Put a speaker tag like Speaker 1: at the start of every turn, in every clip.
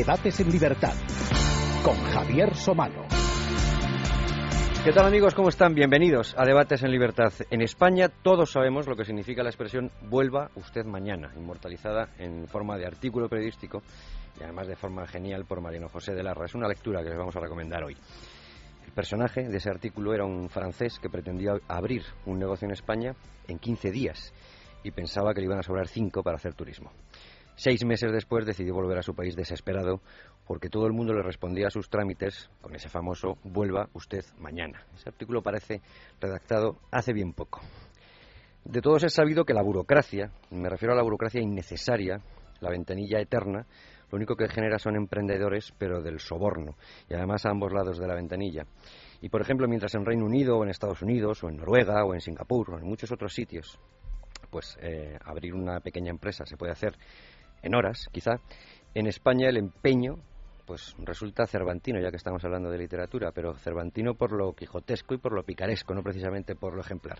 Speaker 1: Debates en Libertad con Javier Somalo.
Speaker 2: ¿Qué tal amigos? ¿Cómo están? Bienvenidos a Debates en Libertad. En España todos sabemos lo que significa la expresión vuelva usted mañana, inmortalizada en forma de artículo periodístico y además de forma genial por Mariano José de Larra. Es una lectura que les vamos a recomendar hoy. El personaje de ese artículo era un francés que pretendía abrir un negocio en España en 15 días y pensaba que le iban a sobrar 5 para hacer turismo. Seis meses después decidió volver a su país desesperado porque todo el mundo le respondía a sus trámites con ese famoso vuelva usted mañana. Ese artículo parece redactado hace bien poco. De todos es sabido que la burocracia, me refiero a la burocracia innecesaria, la ventanilla eterna, lo único que genera son emprendedores, pero del soborno, y además a ambos lados de la ventanilla. Y por ejemplo, mientras en Reino Unido o en Estados Unidos o en Noruega o en Singapur o en muchos otros sitios, pues eh, abrir una pequeña empresa se puede hacer en horas, quizá. En España el empeño pues resulta cervantino, ya que estamos hablando de literatura, pero cervantino por lo quijotesco y por lo picaresco, no precisamente por lo ejemplar.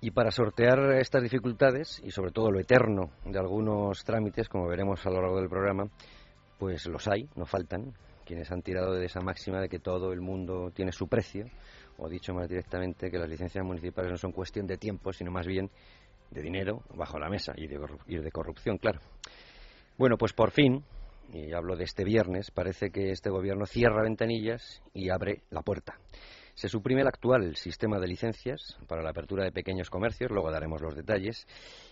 Speaker 2: Y para sortear estas dificultades y sobre todo lo eterno de algunos trámites, como veremos a lo largo del programa, pues los hay, no faltan, quienes han tirado de esa máxima de que todo el mundo tiene su precio, o dicho más directamente, que las licencias municipales no son cuestión de tiempo, sino más bien de dinero bajo la mesa y de, corrupción, claro. Bueno, pues por fin, y hablo de este viernes, parece que este gobierno cierra ventanillas y abre la puerta. Se suprime el actual sistema de licencias para la apertura de pequeños comercios, luego daremos los detalles,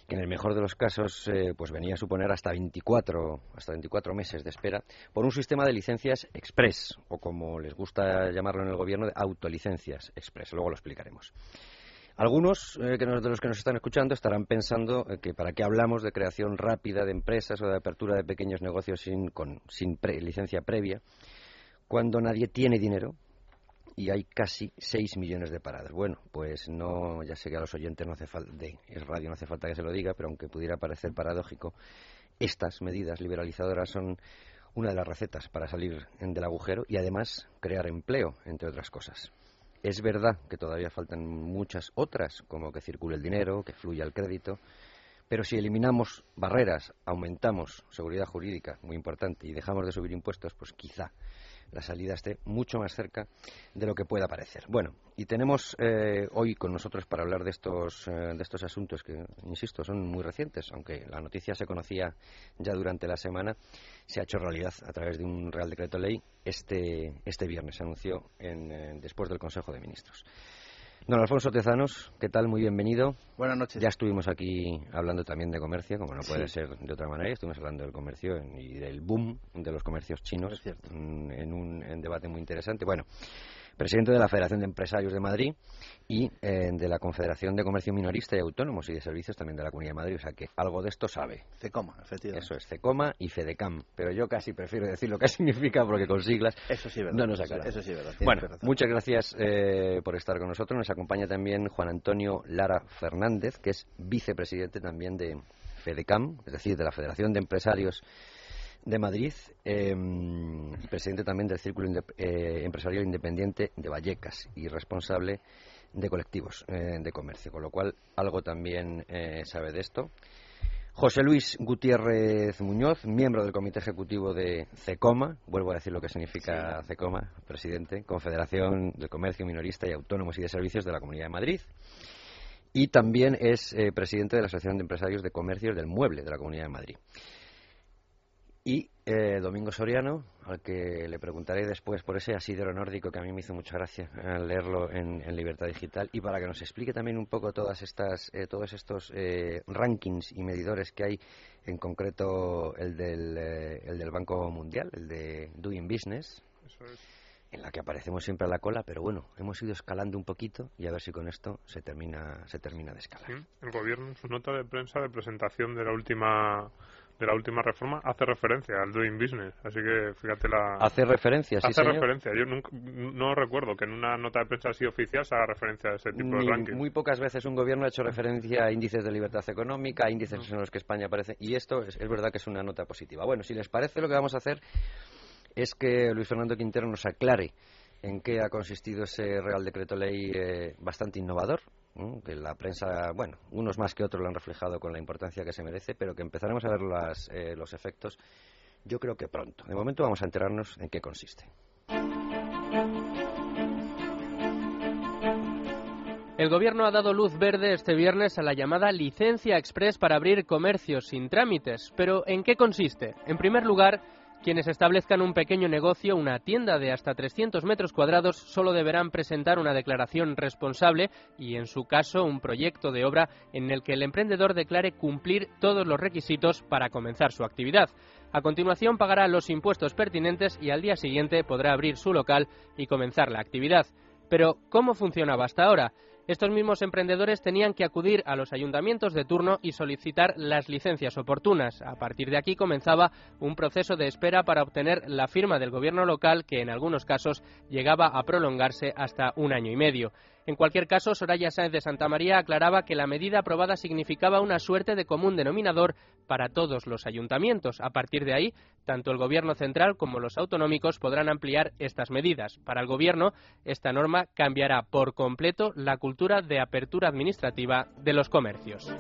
Speaker 2: que en el mejor de los casos eh, pues venía a suponer hasta 24, hasta 24 meses de espera, por un sistema de licencias express, o como les gusta llamarlo en el gobierno, de autolicencias express. Luego lo explicaremos. Algunos eh, de los que nos están escuchando estarán pensando eh, que para qué hablamos de creación rápida de empresas o de apertura de pequeños negocios sin, licencia previa, cuando nadie tiene dinero y hay casi 6 millones de paradas. Bueno, pues no, ya sé que a los oyentes no hace falta, de radio no hace falta que se lo diga, pero aunque pudiera parecer paradójico, estas medidas liberalizadoras son una de las recetas para salir del agujero y además crear empleo, entre otras cosas. Es verdad que todavía faltan muchas otras, como que circule el dinero, que fluya el crédito, pero si eliminamos barreras, aumentamos seguridad jurídica, muy importante, y dejamos de subir impuestos, pues quizá la salida esté mucho más cerca de lo que pueda parecer. Bueno, y tenemos eh, hoy con nosotros para hablar de estos, eh, de estos asuntos que, insisto, son muy recientes, aunque la noticia se conocía ya durante la semana, se ha hecho realidad a través de un Real Decreto Ley este, este viernes, se anunció en, eh, después del Consejo de Ministros. Don Alfonso Tezanos, ¿qué tal? Muy bienvenido.
Speaker 3: Buenas noches.
Speaker 2: Ya estuvimos aquí hablando también de comercio, como no puede ser de otra manera. Estuvimos hablando del comercio y del boom de los comercios chinos en un debate muy interesante. Bueno, presidente de la Federación de Empresarios de Madrid y eh, de la Confederación de Comercio Minorista y Autónomos y de Servicios también de la Comunidad de Madrid. O sea que algo de esto sabe.
Speaker 3: CECOMA, efectivamente.
Speaker 2: Eso es, CECOMA y FEDECAM. Pero yo casi prefiero decir lo que significa porque con siglas
Speaker 3: eso sí, verdad.
Speaker 2: no nos aclaramos.
Speaker 3: Eso sí, verdad.
Speaker 2: Bueno, muchas gracias eh, por estar con nosotros. Nos acompaña también Juan Antonio Lara Fernández, que es vicepresidente también de FEDECAM, es decir, de la Federación de Empresarios de Madrid eh, presidente también del Círculo eh, Empresarial Independiente de Vallecas y responsable de colectivos eh, de comercio, con lo cual algo también eh, sabe de esto. José Luis Gutiérrez Muñoz, miembro del Comité Ejecutivo de CECOMA, vuelvo a decir lo que significa CECOMA, presidente, Confederación de Comercio Minorista y Autónomos y de Servicios de la Comunidad de Madrid. Y también es presidente de la Asociación de Empresarios de Comercios del Mueble de la Comunidad de Madrid. Y eh, Domingo Soriano, al que le preguntaré después por ese asidero nórdico que a mí me hizo mucha gracia eh, leerlo en, Libertad Digital y para que nos explique también un poco todas estas, eh, todos estos rankings y medidores que hay, en concreto el del, el del Banco Mundial, el de Doing Business. en la que aparecemos siempre a la cola, pero bueno, hemos ido escalando un poquito y a ver si con esto se termina, se termina de escalar.
Speaker 4: el gobierno en su nota de prensa de presentación de la última de la última reforma hace referencia al doing business, así que fíjate la...
Speaker 2: Hace referencia, sí,
Speaker 4: Hace referencia. Yo no recuerdo que en una nota de prensa así oficial se haga referencia a ese tipo de ranking.
Speaker 2: Muy pocas veces un gobierno ha hecho referencia a índices de libertad económica, a índices en los que España aparece, y esto es, es verdad que es una nota positiva. Bueno, si les parece, lo que vamos a hacer es que Luis Fernando Quintero nos aclare en qué ha consistido ese Real Decreto Ley eh, bastante innovador, que la prensa, bueno, unos más que otros lo han reflejado con la importancia que se merece, pero que empezaremos a ver las, eh, los efectos Yo creo que pronto. De momento vamos a enterarnos en qué consiste.
Speaker 3: El Gobierno ha dado luz verde este viernes a la llamada licencia express para abrir comercios sin trámites. Pero ¿en qué consiste? En primer lugar, quienes establezcan un pequeño negocio, una tienda de hasta 300 metros cuadrados, solo deberán presentar una declaración responsable y, en su caso, un proyecto de obra en el que el emprendedor declare cumplir todos los requisitos para comenzar su actividad. A continuación pagará los impuestos pertinentes y al día siguiente podrá abrir su local y comenzar la actividad. Pero, ¿cómo funcionaba hasta ahora? Estos mismos emprendedores tenían que acudir a los ayuntamientos de turno y solicitar las licencias oportunas. A partir de aquí comenzaba un proceso de espera para obtener la firma del gobierno local que en algunos casos llegaba a prolongarse hasta un año y medio. En cualquier caso, Soraya Sáenz de Santa María aclaraba que la medida aprobada significaba una suerte de común denominador para todos los ayuntamientos. A partir de ahí, tanto el Gobierno central como los autonómicos podrán ampliar estas medidas. Para el Gobierno, esta norma cambiará por completo la cultura de apertura administrativa de los comercios.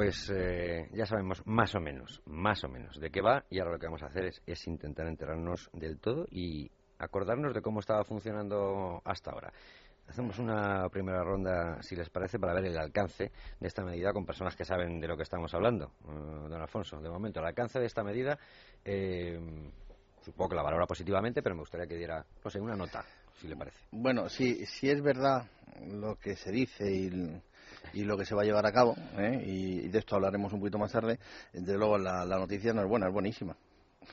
Speaker 2: Pues eh, ya sabemos más o menos, más o menos de qué va y ahora lo que vamos a hacer es, intentar enterarnos del todo y acordarnos de cómo estaba funcionando hasta ahora. Hacemos una primera ronda, si les parece, para ver el alcance de esta medida con personas que saben de lo que estamos hablando. Uh, don Alfonso, de momento, el alcance de esta medida, eh, supongo que la valora positivamente, pero me gustaría que diera, no sé, una nota, si le parece.
Speaker 5: Bueno, si, si es verdad lo que se dice y y lo que se va a llevar a cabo, ¿eh? y, de esto hablaremos un poquito más tarde, desde luego la, noticia no es buena, es buenísima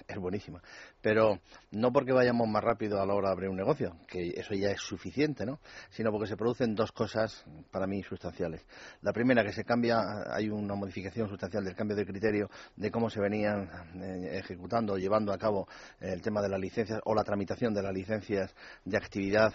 Speaker 5: es buenísima. Pero no porque vayamos más rápido a la hora de abrir un negocio, que eso ya es suficiente, ¿no? Sino porque se producen dos cosas para mí sustanciales. La primera, que se cambia, hay una modificación sustancial del cambio de criterio de cómo se venían eh, ejecutando o llevando a cabo el tema de las licencias o la tramitación de las licencias de actividad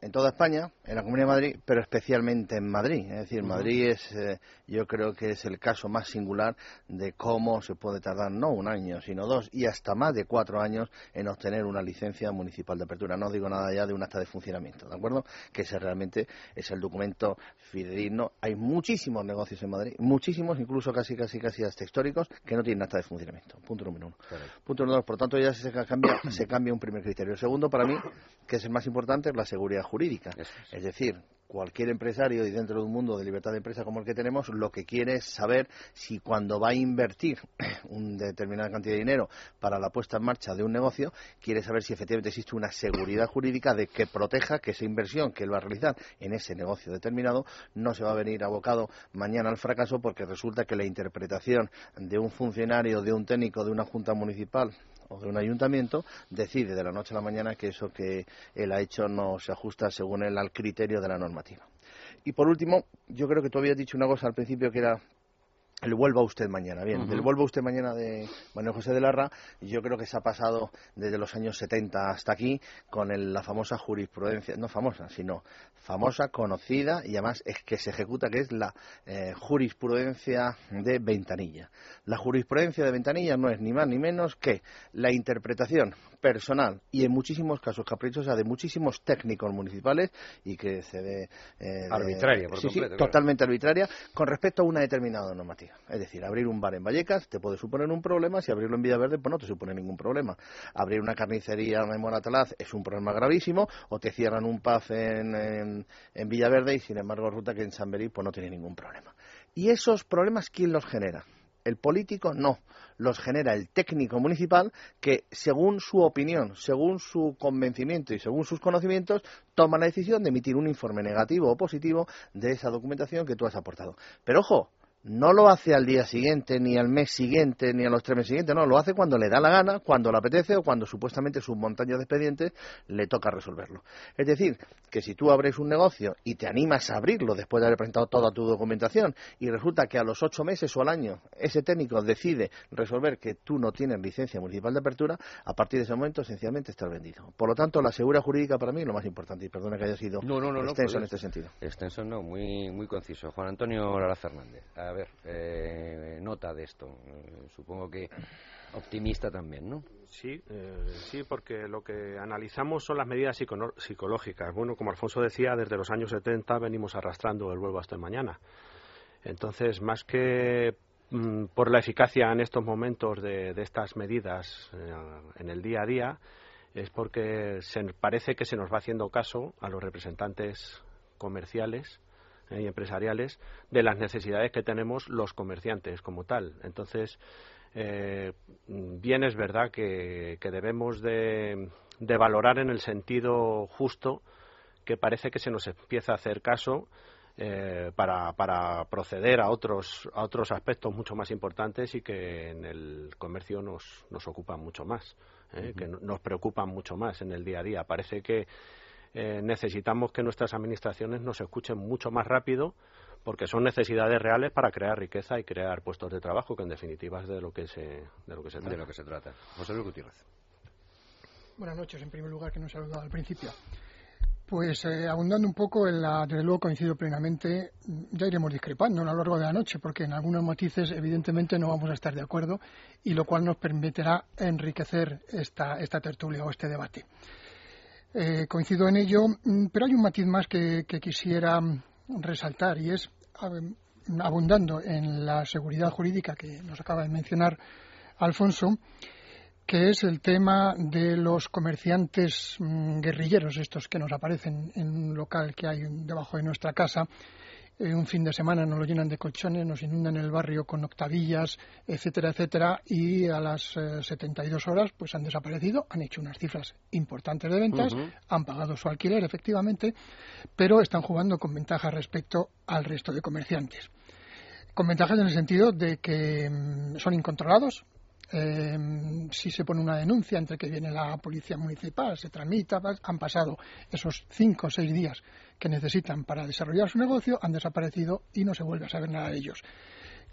Speaker 5: en toda España, en la Comunidad de Madrid, pero especialmente en Madrid. Es decir, Madrid es, eh, yo creo que es el caso más singular de cómo se puede tardar no un año, sino dos y hasta más de cuatro años en obtener una licencia municipal de apertura. No digo nada ya de un acta de funcionamiento, ¿de acuerdo? Que ese realmente es el documento fidedigno. Hay muchísimos negocios en Madrid, muchísimos, incluso casi, casi, casi hasta históricos, que no tienen acta de funcionamiento. Punto número uno. Punto número dos. Por tanto, ya se cambia, se cambia un primer criterio. El segundo, para mí, que es el más importante, es la seguridad jurídica. Es decir, cualquier empresario y dentro de un mundo de libertad de empresa como el que tenemos, lo que quiere es saber si cuando va a invertir una determinada cantidad de dinero para la puesta en marcha de un negocio, quiere saber si efectivamente existe una seguridad jurídica de que proteja que esa inversión que él va a realizar en ese negocio determinado no se va a venir abocado mañana al fracaso porque resulta que la interpretación de un funcionario, de un técnico, de una junta municipal o de un ayuntamiento decide de la noche a la mañana que eso que él ha hecho no se ajusta según él al criterio de la normativa. Y por último, yo creo que tú habías dicho una cosa al principio que era el vuelva usted mañana. Bien, el vuelva usted mañana de Manuel José de Larra, yo creo que se ha pasado desde los años 70 hasta aquí con la famosa jurisprudencia, no famosa, sino famosa, conocida y además es que se ejecuta, que es la eh, jurisprudencia de ventanilla. La jurisprudencia de ventanilla no es ni más ni menos que la interpretación personal y en muchísimos casos caprichosa de muchísimos técnicos municipales y que se ve
Speaker 2: eh, arbitraria, por
Speaker 5: sí, sí, totalmente arbitraria con respecto a una determinada normativa. Es decir, abrir un bar en Vallecas te puede suponer un problema, si abrirlo en Villaverde pues no te supone ningún problema. Abrir una carnicería en Moratalaz es un problema gravísimo o te cierran un pub en, en, Villaverde y sin embargo resulta que en San Berí pues no tiene ningún problema. ¿Y esos problemas quién los genera? El político no, los genera el técnico municipal que, según su opinión, según su convencimiento y según sus conocimientos, toma la decisión de emitir un informe negativo o positivo de esa documentación que tú has aportado. Pero ojo, no lo hace al día siguiente, ni al mes siguiente, ni a los tres meses siguientes, no, lo hace cuando le da la gana, cuando le apetece o cuando supuestamente su montaña de expedientes le toca resolverlo. Es decir, que si tú abres un negocio y te animas a abrirlo después de haber presentado toda tu documentación y resulta que a los ocho meses o al año ese técnico decide resolver que tú no tienes licencia municipal de apertura, a partir de ese momento esencialmente estás vendido. Por lo tanto, la seguridad jurídica para mí es lo más importante y perdona que haya sido extenso en este sentido.
Speaker 2: Extenso no, muy, muy conciso. Juan Antonio Lara Fernández a ver, eh, nota de esto. Supongo que optimista también, ¿no?
Speaker 6: Sí, eh, sí, porque lo que analizamos son las medidas psicológicas. Bueno, como Alfonso decía, desde los años 70 venimos arrastrando el vuelvo hasta mañana. Entonces, más que mm, por la eficacia en estos momentos de, estas medidas eh, en el día a día, es porque se parece que se nos va haciendo caso a los representantes comerciales eh, y empresariales de las necesidades que tenemos los comerciantes como tal. Entonces, eh, bien es verdad que, debemos de, valorar en el sentido justo que parece que se nos empieza a hacer caso eh, para, para, proceder a otros, a otros aspectos mucho más importantes y que en el comercio nos, nos ocupan mucho más, eh, que nos preocupan mucho más en el día a día. Parece que necesitamos que nuestras administraciones nos escuchen mucho más rápido porque son necesidades reales para crear riqueza y crear puestos de trabajo, que en definitiva es de lo que se, de lo que se trata.
Speaker 2: De lo que se trata. José Luis Gutiérrez.
Speaker 7: Buenas noches, en primer lugar, que no he saludado al principio. Pues eh, abundando un poco en la, desde luego coincido plenamente, ya iremos discrepando a lo largo de la noche, porque en algunos matices evidentemente no vamos a estar de acuerdo y lo cual nos permitirá enriquecer esta, esta tertulia o este debate. Eh, coincido en ello, mm, pero hay un matiz más que quisiera resaltar y es abundando en la seguridad jurídica que nos acaba de mencionar Alfonso, que es el tema de los comerciantes mm, guerrilleros, estos que nos aparecen en un local que hay debajo de nuestra casa, un fin de semana nos lo llenan de colchones, nos inundan el barrio con octavillas, etcétera, etcétera, y a las 72 eh, horas pues han desaparecido, han hecho unas cifras importantes de ventas, han pagado su alquiler, efectivamente, pero están jugando con ventaja respecto al resto de comerciantes. Con ventajas en el sentido de que mm, son incontrolados, eh, si se pone una denuncia entre que viene la policía municipal, se tramita, han pasado esos cinco o seis días que necesitan para desarrollar su negocio, han desaparecido y no se vuelve a saber nada de ellos.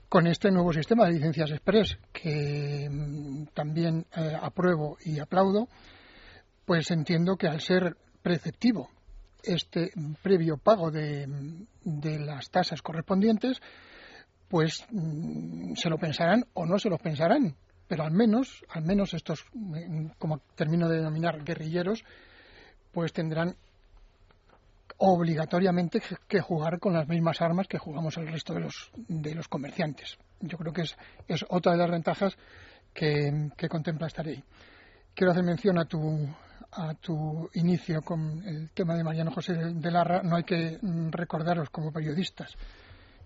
Speaker 7: Con este nuevo sistema de licencias express, que mm, también eh, apruebo y aplaudo, pues entiendo que al ser preceptivo este previo pago de, de las tasas correspondientes, pues mm, se lo pensarán o no se lo pensarán, pero al menos, al menos estos, como termino de denominar guerrilleros, pues tendrán obligatoriamente que jugar con las mismas armas que jugamos el resto de los, de los comerciantes. Yo creo que es, es otra de las ventajas que, contempla esta ley. Quiero hacer mención a tu, a tu inicio con el tema de Mariano José de Larra. No hay que recordaros como periodistas,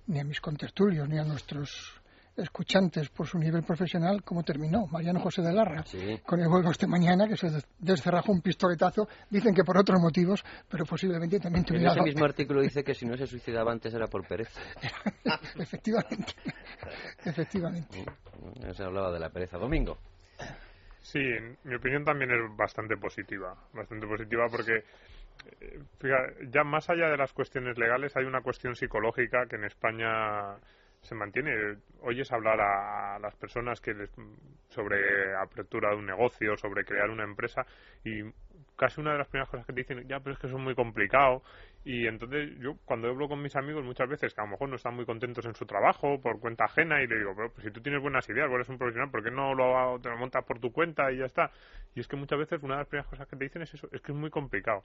Speaker 7: ni a mis contertulios, ni a nuestros escuchantes por su nivel profesional cómo terminó Mariano José de Larra con el juego este mañana que se descerrajó un pistoletazo dicen que por otros motivos pero posiblemente también tuviera
Speaker 2: en ese mismo artículo dice que si no se suicidaba antes era por pereza.
Speaker 7: Efectivamente efectivamente.
Speaker 2: Mm, se hablaba de la pereza. Domingo.
Speaker 4: Sí mi opinión también es bastante positiva bastante positiva porque eh, fíjate, ya más allá de las cuestiones legales hay una cuestión psicológica que en España se mantiene. Oyes hablar a las personas que sobre apertura de un negocio, sobre crear una empresa y casi una de las primeras cosas que te dicen, ya, pero es que es muy complicado. Y entonces yo cuando hablo con mis amigos muchas veces que a lo mejor no están muy contentos en su trabajo por cuenta ajena y le digo, pero pues si tú tienes buenas ideas, eres un profesional, ¿por qué no lo, te lo montas por tu cuenta y ya está? Y es que muchas veces una de las primeras cosas que te dicen es eso, es que es muy complicado.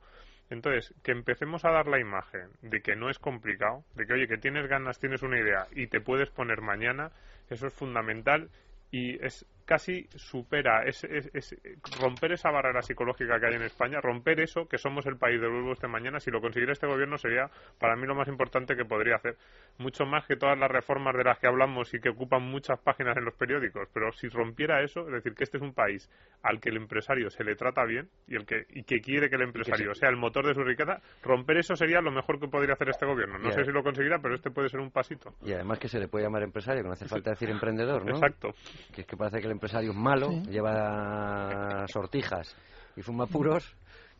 Speaker 4: Entonces, que empecemos a dar la imagen de que no es complicado, de que oye, que tienes ganas, tienes una idea y te puedes poner mañana, eso es fundamental y es casi supera es, es, romper esa barrera psicológica que hay en España, romper eso, que somos el país del vuelvo este mañana, si lo consiguiera este gobierno sería para mí lo más importante que podría hacer. Mucho más que todas las reformas de las que hablamos y que ocupan muchas páginas en los periódicos, pero si rompiera eso, es decir, que este es un país al que el empresario se le trata bien y, el que, y que quiere que el empresario sea el motor de su riqueza, romper eso sería lo mejor que podría hacer este gobierno. No sé si lo conseguirá, pero este puede ser un pasito.
Speaker 2: Y además que se le puede llamar empresario, que no hace falta decir emprendedor, ¿no?
Speaker 4: Exacto.
Speaker 2: Que es que parece que el empresario es malo, lleva sortijas y fuma puros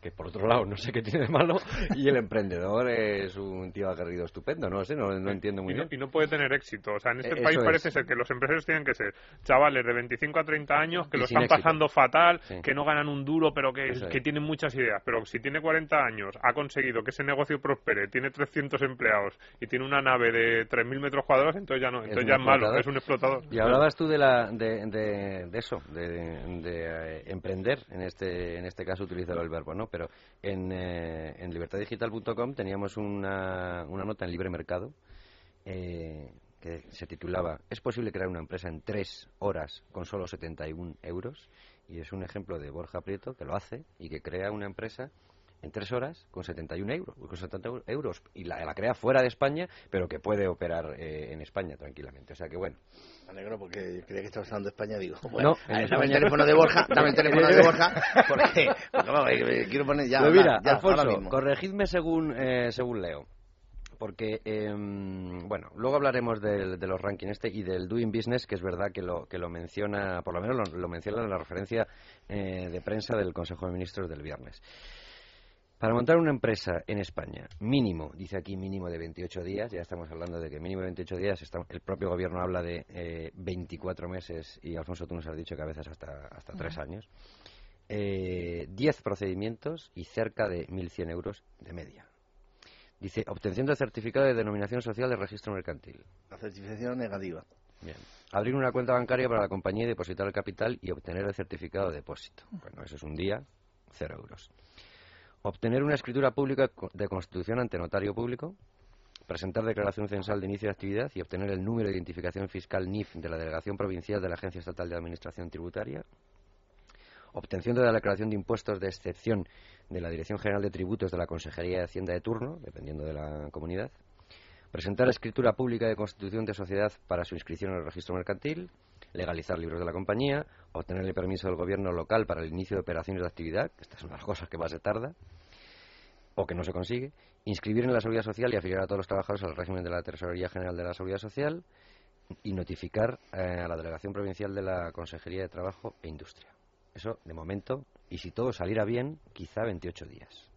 Speaker 2: que por otro lado no sé qué tiene de malo, y el emprendedor es un tío aguerrido estupendo, no sé, no, entiendo muy bien.
Speaker 4: Y no puede tener éxito, o sea, en este país parece ser que los empresarios tienen que ser chavales de 25 a 30 años que lo están pasando fatal, que no ganan un duro, pero que, que tienen muchas ideas, pero si tiene 40 años, ha conseguido que ese negocio prospere, tiene 300 empleados y tiene una nave de 3.000 metros cuadrados, entonces ya no, entonces ya es malo, es un explotador.
Speaker 2: Y hablabas tú de, la, de, de, eso, de, eh, emprender, en este, en este caso utilizar el verbo, ¿no? Pero en, eh, en libertaddigital.com teníamos una, una nota en libre mercado eh, que se titulaba ¿Es posible crear una empresa en tres horas con solo 71 euros? Y es un ejemplo de Borja Prieto que lo hace y que crea una empresa en tres horas con 71 euros, con 70 euros y la, la crea fuera de España, pero que puede operar eh, en España tranquilamente. O sea que bueno.
Speaker 5: Me alegro porque creía que estabas hablando de España, digo.
Speaker 2: No,
Speaker 5: Bueno,
Speaker 2: en
Speaker 5: a ver, dame el teléfono de Borja, dame el teléfono de Borja, porque, porque, vamos, que quiero poner ya.
Speaker 2: Pues mira,
Speaker 5: ahora mismo.
Speaker 2: corregidme según, eh, según leo. Porque, em, bueno, luego hablaremos del- de los rankings este y del Doing Business, que es verdad que lo, que lo menciona, por lo menos lo, lo menciona en la referencia eh, de prensa del Consejo de Ministros del viernes. Para montar una empresa en España, mínimo, dice aquí mínimo de 28 días, ya estamos hablando de que mínimo de 28 días, está- el propio gobierno habla de eh, 24 meses y Alfonso tú nos has dicho que a veces hasta, hasta 3 años, eh, 10 procedimientos y cerca de 1.100 euros de media. Dice, obtención de certificado de denominación social de registro mercantil.
Speaker 5: La certificación negativa.
Speaker 2: Bien. Abrir una cuenta bancaria para la compañía y depositar el capital y obtener el certificado de depósito. Bueno, eso es un día, cero euros. Obtener una escritura pública de constitución ante notario público. Presentar declaración censal de inicio de actividad y obtener el número de identificación fiscal NIF de la Delegación Provincial de la Agencia Estatal de Administración Tributaria. Obtención de la declaración de impuestos de excepción de la Dirección General de Tributos de la Consejería de Hacienda de turno, dependiendo de la comunidad. Presentar escritura pública de constitución de sociedad para su inscripción en el registro mercantil, legalizar libros de la compañía, obtener el permiso del gobierno local para el inicio de operaciones de actividad, que estas son las cosas que más se tarda, o que no se consigue, inscribir en la seguridad social y afiliar a todos los trabajadores al régimen de la Tesorería General de la Seguridad Social y notificar eh, a la Delegación Provincial de la Consejería de Trabajo e Industria. Eso, de momento, y si todo saliera bien, quizá 28 días.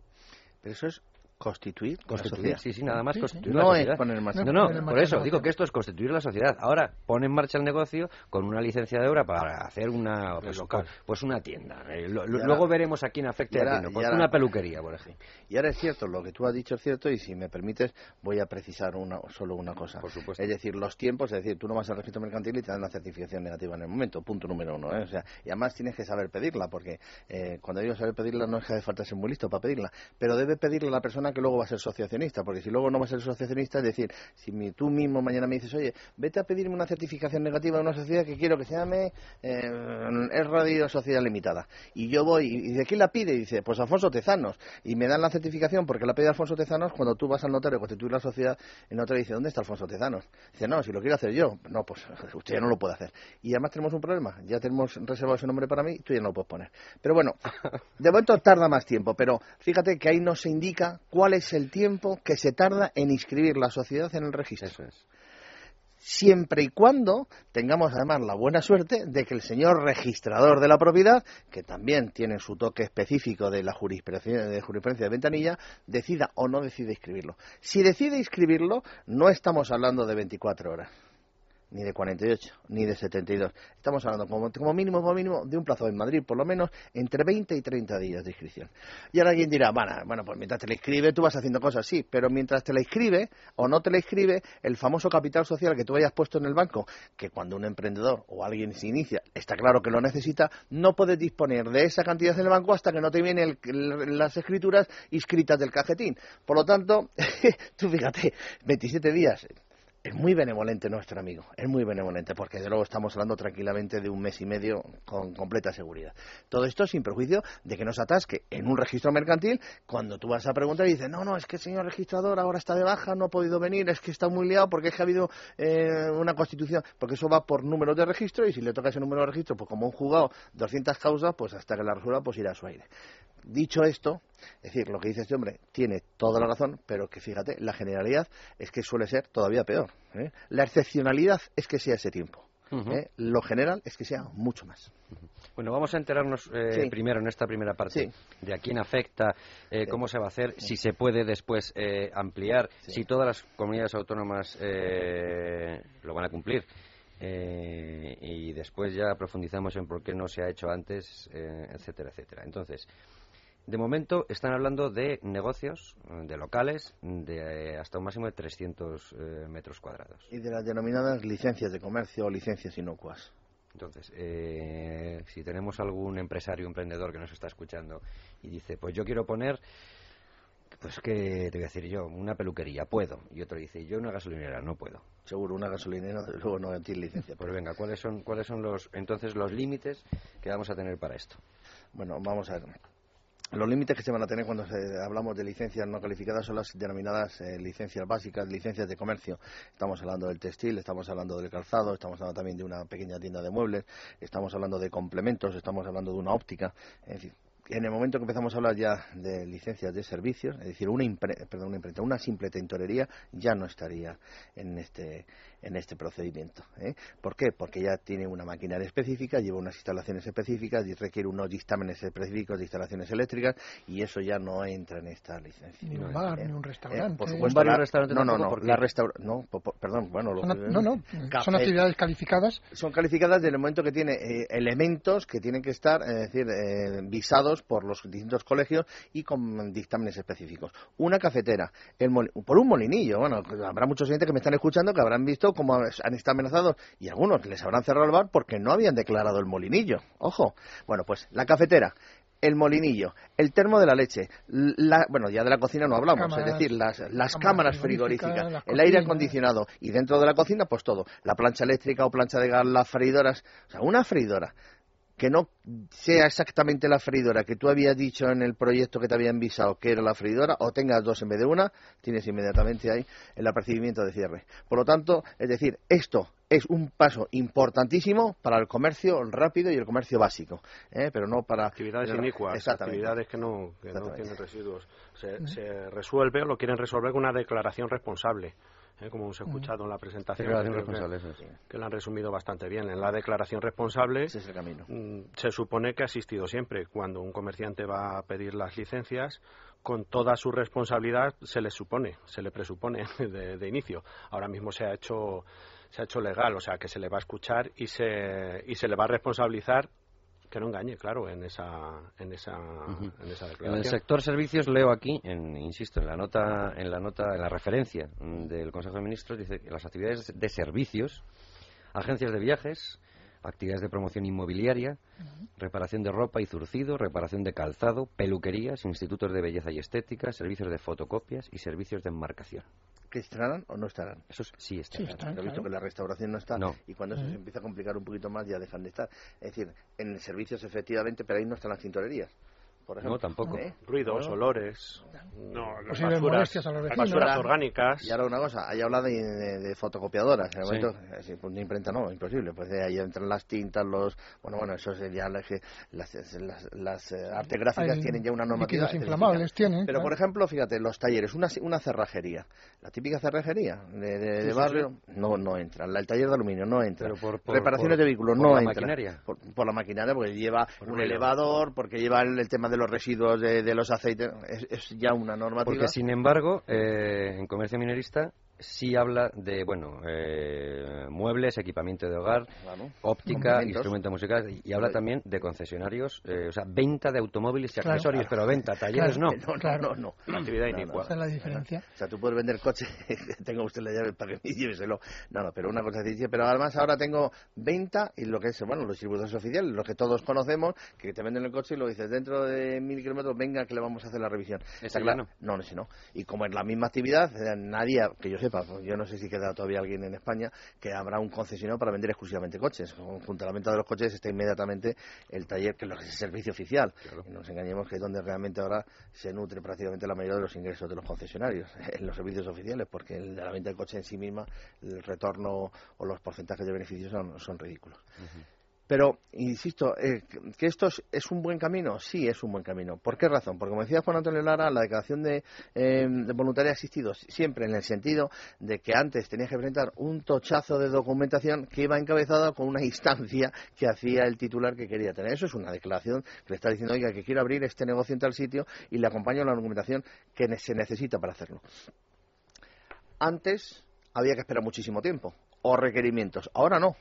Speaker 5: Pero eso es constituir, la
Speaker 2: Constituir,
Speaker 5: sociedad.
Speaker 2: sí, sí, nada más
Speaker 7: Sí, sí.
Speaker 2: constituir la
Speaker 5: No es
Speaker 2: sociedad.
Speaker 5: poner más.
Speaker 7: No,
Speaker 2: No, no, por eso digo que esto es constituir la sociedad. Ahora pone en marcha el negocio con una licencia de obra para hacer una pues,
Speaker 6: local.
Speaker 2: pues una tienda. Eh, lo- lo-
Speaker 5: Y ahora-
Speaker 2: luego veremos a quién afecta no. Pues
Speaker 5: ahora-
Speaker 2: una peluquería, por ejemplo.
Speaker 5: Y ahora es cierto, lo que tú has dicho es cierto, y si me permites, voy a precisar una, solo una cosa.
Speaker 2: Por supuesto.
Speaker 5: Es decir, los tiempos, es decir, tú no vas al registro mercantil y te dan la certificación negativa en el momento, punto número uno. ¿eh? O sea, y además tienes que saber pedirla, porque eh, cuando digo saber pedirla no es que hace falta ser muy listo para pedirla, pero debe pedirla la persona que luego va a ser asociacionista, porque si luego no va a ser asociacionista, es decir, si mi- tú mismo mañana me dices, oye, vete a pedirme una certificación negativa de una sociedad que quiero que se llame eh, es Radio Sociedad Limitada, y yo voy, y de quién la pide? Y dice, pues Alfonso Tezanos, y me dan la certificación porque la pide Alfonso Tezanos, cuando tú vas al notario a constituir la sociedad, el notario dice, ¿dónde está Alfonso Tezanos? Dice, no, si lo quiero hacer yo. No, pues usted ya no lo puede hacer. Y además tenemos un problema, ya tenemos reservado ese nombre para mí, tú ya no lo puedes poner. Pero bueno, de momento tarda más tiempo, pero fíjate que ahí no se indica cuál es el tiempo que se tarda en inscribir la sociedad en el registro
Speaker 2: Eso es.
Speaker 5: siempre y cuando tengamos además la buena suerte de que el señor registrador de la propiedad, que también tiene su toque específico de la jurisprudencia de, jurisprudencia de ventanilla, decida o no decide inscribirlo. Si decide inscribirlo, no estamos hablando de 24 horas ni de 48, ni de 72. Estamos hablando como, como mínimo, mínimo, de un plazo en Madrid, por lo menos entre 20 y 30 días de inscripción. Y ahora alguien dirá, bueno, bueno, pues mientras te la inscribe tú vas haciendo cosas, sí, pero mientras te la inscribe o no te la inscribe, el famoso capital social que tú hayas puesto en el banco, que cuando un emprendedor o alguien se inicia, está claro que lo necesita, no puedes disponer de esa cantidad en el banco hasta que no te vienen el- las escrituras inscritas del cajetín. Por lo tanto, tú fíjate, 27 días, es muy benevolente nuestro amigo, es muy benevolente, porque de luego estamos hablando tranquilamente de un mes y medio con completa seguridad. Todo esto sin perjuicio de que no se atasque en un registro mercantil cuando tú vas a preguntar y dices, no, no, es que el señor registrador ahora está de baja, no ha podido venir, es que está muy liado porque es que ha habido eh, una constitución, porque eso va por número de registro y si le toca ese número de registro, pues como un juzgado 200 causas, pues hasta que la resuelva, pues irá a su aire. Dicho esto, es decir, lo que dice este hombre tiene toda la razón, pero que fíjate, la generalidad es que suele ser todavía peor. ¿eh? La excepcionalidad es que sea ese tiempo. ¿eh? Lo general es que sea mucho más.
Speaker 2: Bueno, vamos a enterarnos eh,
Speaker 5: Sí.
Speaker 2: primero en esta primera parte
Speaker 5: Sí.
Speaker 2: de a quién afecta, eh, cómo se va a hacer, si se puede después eh, ampliar, si todas las comunidades autónomas eh, lo van a cumplir. Eh, y después ya profundizamos en por qué no se ha hecho antes, etcétera, etcétera. Entonces, de momento están hablando de negocios, de locales, de eh, hasta un máximo de 300 eh, metros cuadrados.
Speaker 5: Y de las denominadas licencias de comercio o licencias inocuas.
Speaker 2: Entonces, eh, si tenemos algún empresario, emprendedor que nos está escuchando y dice, pues yo quiero poner, Pues que te voy a decir yo, una peluquería, puedo. Y otro dice, yo una gasolinera, no puedo.
Speaker 5: Seguro, una gasolinera, luego no tiene licencia.
Speaker 2: Pues venga, ¿cuáles son, cuáles son los, entonces los límites que vamos a tener para esto?
Speaker 5: Bueno, vamos a ver. Los límites que se van a tener cuando se- hablamos de licencias no calificadas son las denominadas eh, licencias básicas, licencias de comercio. Estamos hablando del textil, estamos hablando del calzado, estamos hablando también de una pequeña tienda de muebles, estamos hablando de complementos, estamos hablando de una óptica. En el momento que empezamos a hablar ya de licencias de servicios, es decir, una, impre- perdón, una imprenta, una simple tintorería ya no estaría en este, en este procedimiento. ¿eh? ¿Por qué? Porque ya tiene una maquinaria específica, lleva unas instalaciones específicas y requiere unos dictámenes específicos de instalaciones eléctricas y eso ya no entra en esta licencia.
Speaker 7: Ni un bar,
Speaker 5: eh,
Speaker 7: ni un
Speaker 5: Eh,
Speaker 7: restaurante.
Speaker 2: Un bar
Speaker 5: la-
Speaker 2: restaurante
Speaker 5: no, no, no, perdón, bueno, lo
Speaker 7: Son-
Speaker 5: que-
Speaker 7: no, no,
Speaker 5: café-
Speaker 7: son actividades calificadas.
Speaker 5: son calificadas desde el momento que tiene eh, elementos que tienen que estar, es decir, eh, por los distintos colegios y con dictámenes específicos. Una cafetera, el por un molinillo. Bueno, habrá muchos oyentes que me están escuchando que habrán visto cómo han estado amenazados y algunos les habrán cerrado el bar porque no habían declarado el molinillo. Ojo. Bueno, pues la cafetera. El molinillo, el termo de la leche, la, bueno, ya de la cocina no hablamos,
Speaker 7: Cámaras-
Speaker 5: es decir, las, las
Speaker 7: cámaras
Speaker 5: cámaras
Speaker 7: frigoríficas, las
Speaker 5: el aire acondicionado y dentro de la cocina, pues todo, la plancha eléctrica o plancha de gas, las freidoras, o sea, una freidora que no sea exactamente la freidora que tú habías dicho en el proyecto que te habían visado que era la freidora, o tengas dos en vez de una, tienes inmediatamente ahí el apercibimiento de cierre. Por lo tanto, es decir, esto es un paso importantísimo para el comercio rápido y el comercio básico, ¿eh? pero no para
Speaker 6: actividades inicuas, actividades que no, que no tienen residuos. Se, se resuelve o lo quieren resolver con una declaración responsable. ¿Eh? Como hemos escuchado en la presentación, que-
Speaker 2: responsable, es.
Speaker 6: que lo han resumido bastante bien. En la declaración responsable
Speaker 5: Ese es el camino.
Speaker 6: mm, se supone que ha existido siempre. Cuando un comerciante va a pedir las licencias, con toda su responsabilidad se le supone, se le presupone de, de inicio. Ahora mismo se ha hecho se ha hecho legal, o sea que se le va a escuchar y se y se le va a responsabilizar que no engañe, claro, en esa en esa en esa
Speaker 2: En el
Speaker 6: declaración.
Speaker 2: sector servicios leo aquí, en, insisto, en la nota, en la nota, en la referencia mm, del Consejo de Ministros dice que las actividades de servicios, agencias de viajes, actividades de promoción inmobiliaria, reparación de ropa y zurcido, reparación de calzado, peluquerías, institutos de belleza y estética, servicios de fotocopias y servicios de enmarcación.
Speaker 5: ¿Que estarán o no estarán?
Speaker 2: Esos sí están.
Speaker 5: He visto
Speaker 7: claro.
Speaker 5: que la restauración no está
Speaker 2: No.
Speaker 5: y cuando eso se empieza a complicar un poquito más ya dejan de estar. Es decir, en servicios efectivamente, pero ahí no están las tintorerías. Por ejemplo.
Speaker 2: No, tampoco.
Speaker 5: ¿Eh?
Speaker 6: Ruidos, olores,
Speaker 4: No, las
Speaker 7: Posibles
Speaker 6: basuras,
Speaker 7: molestias a los vecinos.
Speaker 6: basuras
Speaker 5: Basura.
Speaker 6: orgánicas.
Speaker 5: Y ahora una cosa, hay hablado de, de- de fotocopiadoras. En el
Speaker 2: Sí.
Speaker 5: momento, sí, pues de imprenta no, imposible. Pues de ahí entran las tintas, los. Bueno, bueno, eso es ya las, las, las, las, eh, artes gráficas
Speaker 7: Hay
Speaker 5: tienen ya una normativa.
Speaker 7: líquidos inflamables tienen.
Speaker 5: Pero,
Speaker 7: claro.
Speaker 5: por ejemplo, fíjate, los talleres, una, una cerrajería, la típica cerrajería de, de- de
Speaker 6: sí,
Speaker 5: barrio, no no entra. La- El taller de aluminio no entra.
Speaker 2: Pero por- por-
Speaker 5: Reparaciones
Speaker 2: por-
Speaker 5: de vehículos
Speaker 2: por
Speaker 5: no
Speaker 2: la
Speaker 5: entra.
Speaker 2: maquinaria.
Speaker 5: Por, por la maquinaria, porque lleva
Speaker 6: Por
Speaker 5: un elevador, porque lleva el, el tema de los residuos de, los aceites. Es, ya una normativa.
Speaker 2: Porque, sin embargo, eh, en comercio minerista sí habla de, bueno, eh, muebles, equipamiento de hogar,
Speaker 5: Claro.
Speaker 2: óptica, instrumentos musicales y habla también de concesionarios, eh, o sea, venta de automóviles y
Speaker 7: Claro.
Speaker 2: accesorios, pero venta, talleres
Speaker 7: Claro.
Speaker 2: no.
Speaker 5: No,
Speaker 7: Claro.
Speaker 5: no, no, no.
Speaker 6: Actividad
Speaker 5: No, no,
Speaker 6: inicua.
Speaker 7: Esa es la diferencia.
Speaker 5: O sea, tú puedes vender coche, tenga usted la llave para que me lléveselo. No, no, pero una cosa dice, pero además ahora tengo venta y lo que es, bueno, los distribuidores oficiales, los que todos conocemos, que te venden el coche y lo dices, dentro de mil kilómetros, venga que le vamos a hacer la revisión. Está claro-
Speaker 2: no.
Speaker 5: No, ese no. Y como es la misma actividad, eh, nadie, que yo sepa, pues yo no sé si queda todavía alguien en España, que habrá un concesionario para vender exclusivamente coches. Junto a la venta de los coches está inmediatamente el taller, que es el servicio oficial. Y no nos engañemos que es donde realmente ahora se nutre prácticamente la mayoría de los ingresos de los concesionarios, en los servicios oficiales, porque el de la venta del coche en sí misma, el retorno o los porcentajes de beneficios son, son ridículos. Pero, insisto, eh, ¿que esto es, es un buen camino? Sí, es un buen camino. ¿Por qué razón? Porque, como decía Juan Antonio Lara, la declaración de, eh, de voluntariado asistido siempre en el sentido de que antes tenías que presentar un tochazo de documentación que iba encabezada con una instancia que hacía el titular que quería tener. Eso es una declaración que le está diciendo, oiga, que quiero abrir este negocio en tal sitio y le acompaño la documentación que se necesita para hacerlo. Antes había que esperar muchísimo tiempo o requerimientos. Ahora no.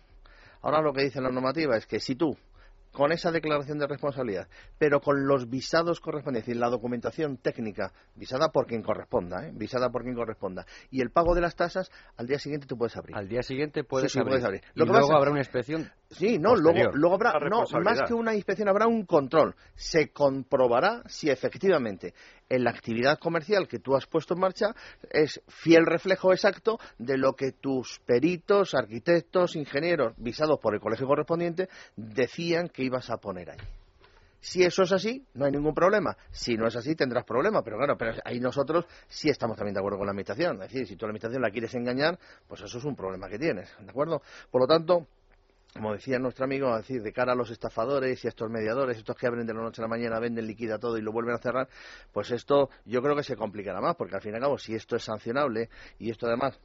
Speaker 5: Ahora lo que dice la normativa es que si tú, con esa declaración de responsabilidad, pero con los visados correspondientes, es decir, la documentación técnica, visada por quien corresponda, ¿eh? visada por quien corresponda, y el pago de las tasas, al día siguiente tú puedes abrir.
Speaker 2: Al día siguiente puedes,
Speaker 5: Sí, sí,
Speaker 2: abrir.
Speaker 5: puedes abrir.
Speaker 2: Y
Speaker 5: Lo que
Speaker 2: luego
Speaker 5: pasa-
Speaker 2: habrá una inspección.
Speaker 5: Sí, no, luego, luego habrá, no, más que una inspección, habrá un control. Se comprobará si efectivamente en la actividad comercial que tú has puesto en marcha es fiel reflejo exacto de lo que tus peritos, arquitectos, ingenieros, visados por el colegio correspondiente, decían que ibas a poner ahí. Si eso es así, no hay ningún problema. Si no es así, tendrás problemas. Pero claro, pero ahí nosotros sí estamos también de acuerdo con la administración. Es decir, si tú a la administración la quieres engañar, pues eso es un problema que tienes. ¿De acuerdo? Por lo tanto, como decía nuestro amigo, decir, de cara a los estafadores y a estos mediadores, estos que abren de la noche a la mañana, venden, liquida todo y lo vuelven a cerrar, pues esto yo creo que se complicará más, porque al fin y al cabo, si esto es sancionable y esto además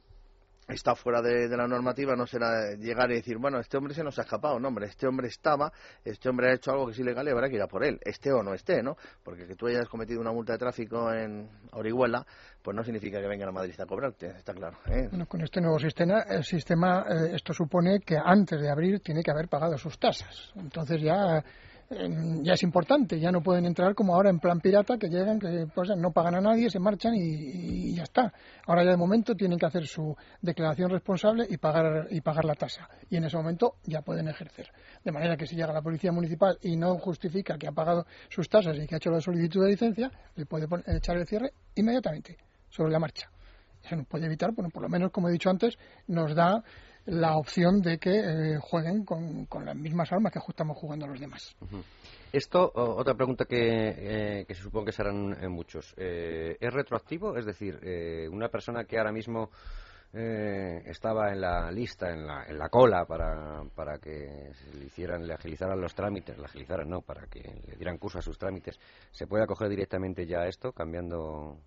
Speaker 5: está fuera de, la normativa no será llegar y decir, bueno, este hombre se nos ha escapado. No, hombre, este hombre estaba, este hombre ha hecho algo que es ilegal y habrá que ir a por él, esté o no esté, ¿no? Porque que tú hayas cometido una multa de tráfico en Orihuela, pues no significa que vengan a Madrid a cobrarte, está claro. ¿eh?
Speaker 7: Bueno, con este nuevo sistema, el sistema, eh, esto supone que antes de abrir tiene que haber pagado sus tasas. Entonces ya ya es importante, ya no pueden entrar como ahora en plan pirata, que llegan, que pues, no pagan a nadie, se marchan y, ya está. Ahora ya de momento tienen que hacer su declaración responsable y pagar, y pagar la tasa. Y en ese momento ya pueden ejercer. De manera que si llega la policía municipal y no justifica que ha pagado sus tasas y que ha hecho la solicitud de licencia, le puede echar el cierre inmediatamente, sobre la marcha. Eso nos puede evitar, bueno, por lo menos, como he dicho antes, nos da la opción de que eh, jueguen con, las mismas armas que estamos jugando los demás.
Speaker 2: Esto, otra pregunta que, eh, que se supone que serán en muchos. Eh, ¿Es retroactivo? Es decir, una persona que ahora mismo estaba en la lista, en la, en la cola para, para que le hicieran, le agilizaran los trámites, le agilizaran, no, para que le dieran curso a sus trámites, ¿se puede acoger directamente ya a esto, cambiando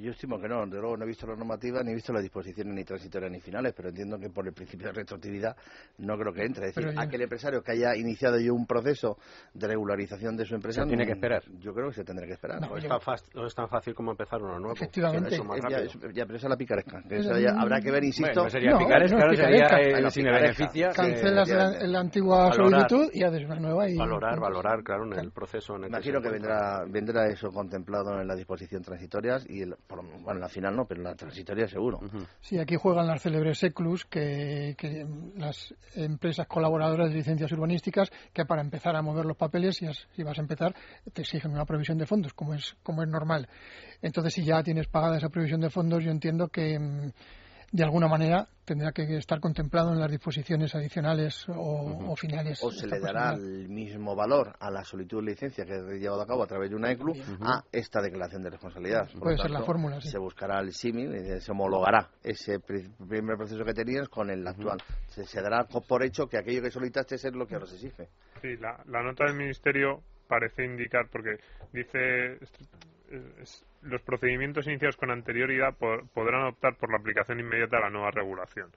Speaker 5: yo estimo que no, de luego no he visto la normativa ni he visto las disposiciones ni transitorias ni finales, pero entiendo que por el principio de retroactividad no creo que entre. Es decir, aquel empresario que haya iniciado ya un proceso de regularización de su empresa.
Speaker 2: ¿Se tiene que esperar?
Speaker 5: Yo creo que se tendrá que esperar.
Speaker 6: No, es, tan fácil como empezar uno nuevo.
Speaker 7: Efectivamente.
Speaker 5: ya, pero esa es la picaresca. habrá que ver, insisto.
Speaker 2: Bueno, sería picaresca, no, sería eh, sin beneficia.
Speaker 7: Cancelas la, antigua solicitud y haces una nueva. Y...
Speaker 6: Valorar, valorar, claro, en el proceso.
Speaker 5: En Imagino que vendrá, vendrá eso contemplado en la disposición transitorias y, el, bueno, la final no, pero la transitoria seguro.
Speaker 7: Sí, aquí juegan las célebres ECLUS, que, las empresas colaboradoras de licencias urbanísticas, que para empezar a mover los papeles, si, si vas a empezar, te exigen una provisión de fondos, como es, como es normal. Entonces, si ya tienes pagada esa provisión de fondos, yo entiendo que mm, de alguna manera tendrá que estar contemplado en las disposiciones adicionales o, finales.
Speaker 5: O se le dará el mismo valor a la solicitud de licencia que he llevado a cabo a través de una ECLU a esta declaración de responsabilidad.
Speaker 7: Puede ser la fórmula,
Speaker 5: Se buscará el símil, y se homologará ese primer proceso que tenías con el actual. Se, dará por hecho que aquello que solicitaste es lo que ahora se exige.
Speaker 4: Sí, la, la nota del Ministerio parece indicar, porque dice los procedimientos iniciados con anterioridad podrán optar por la aplicación inmediata de la nueva regulación.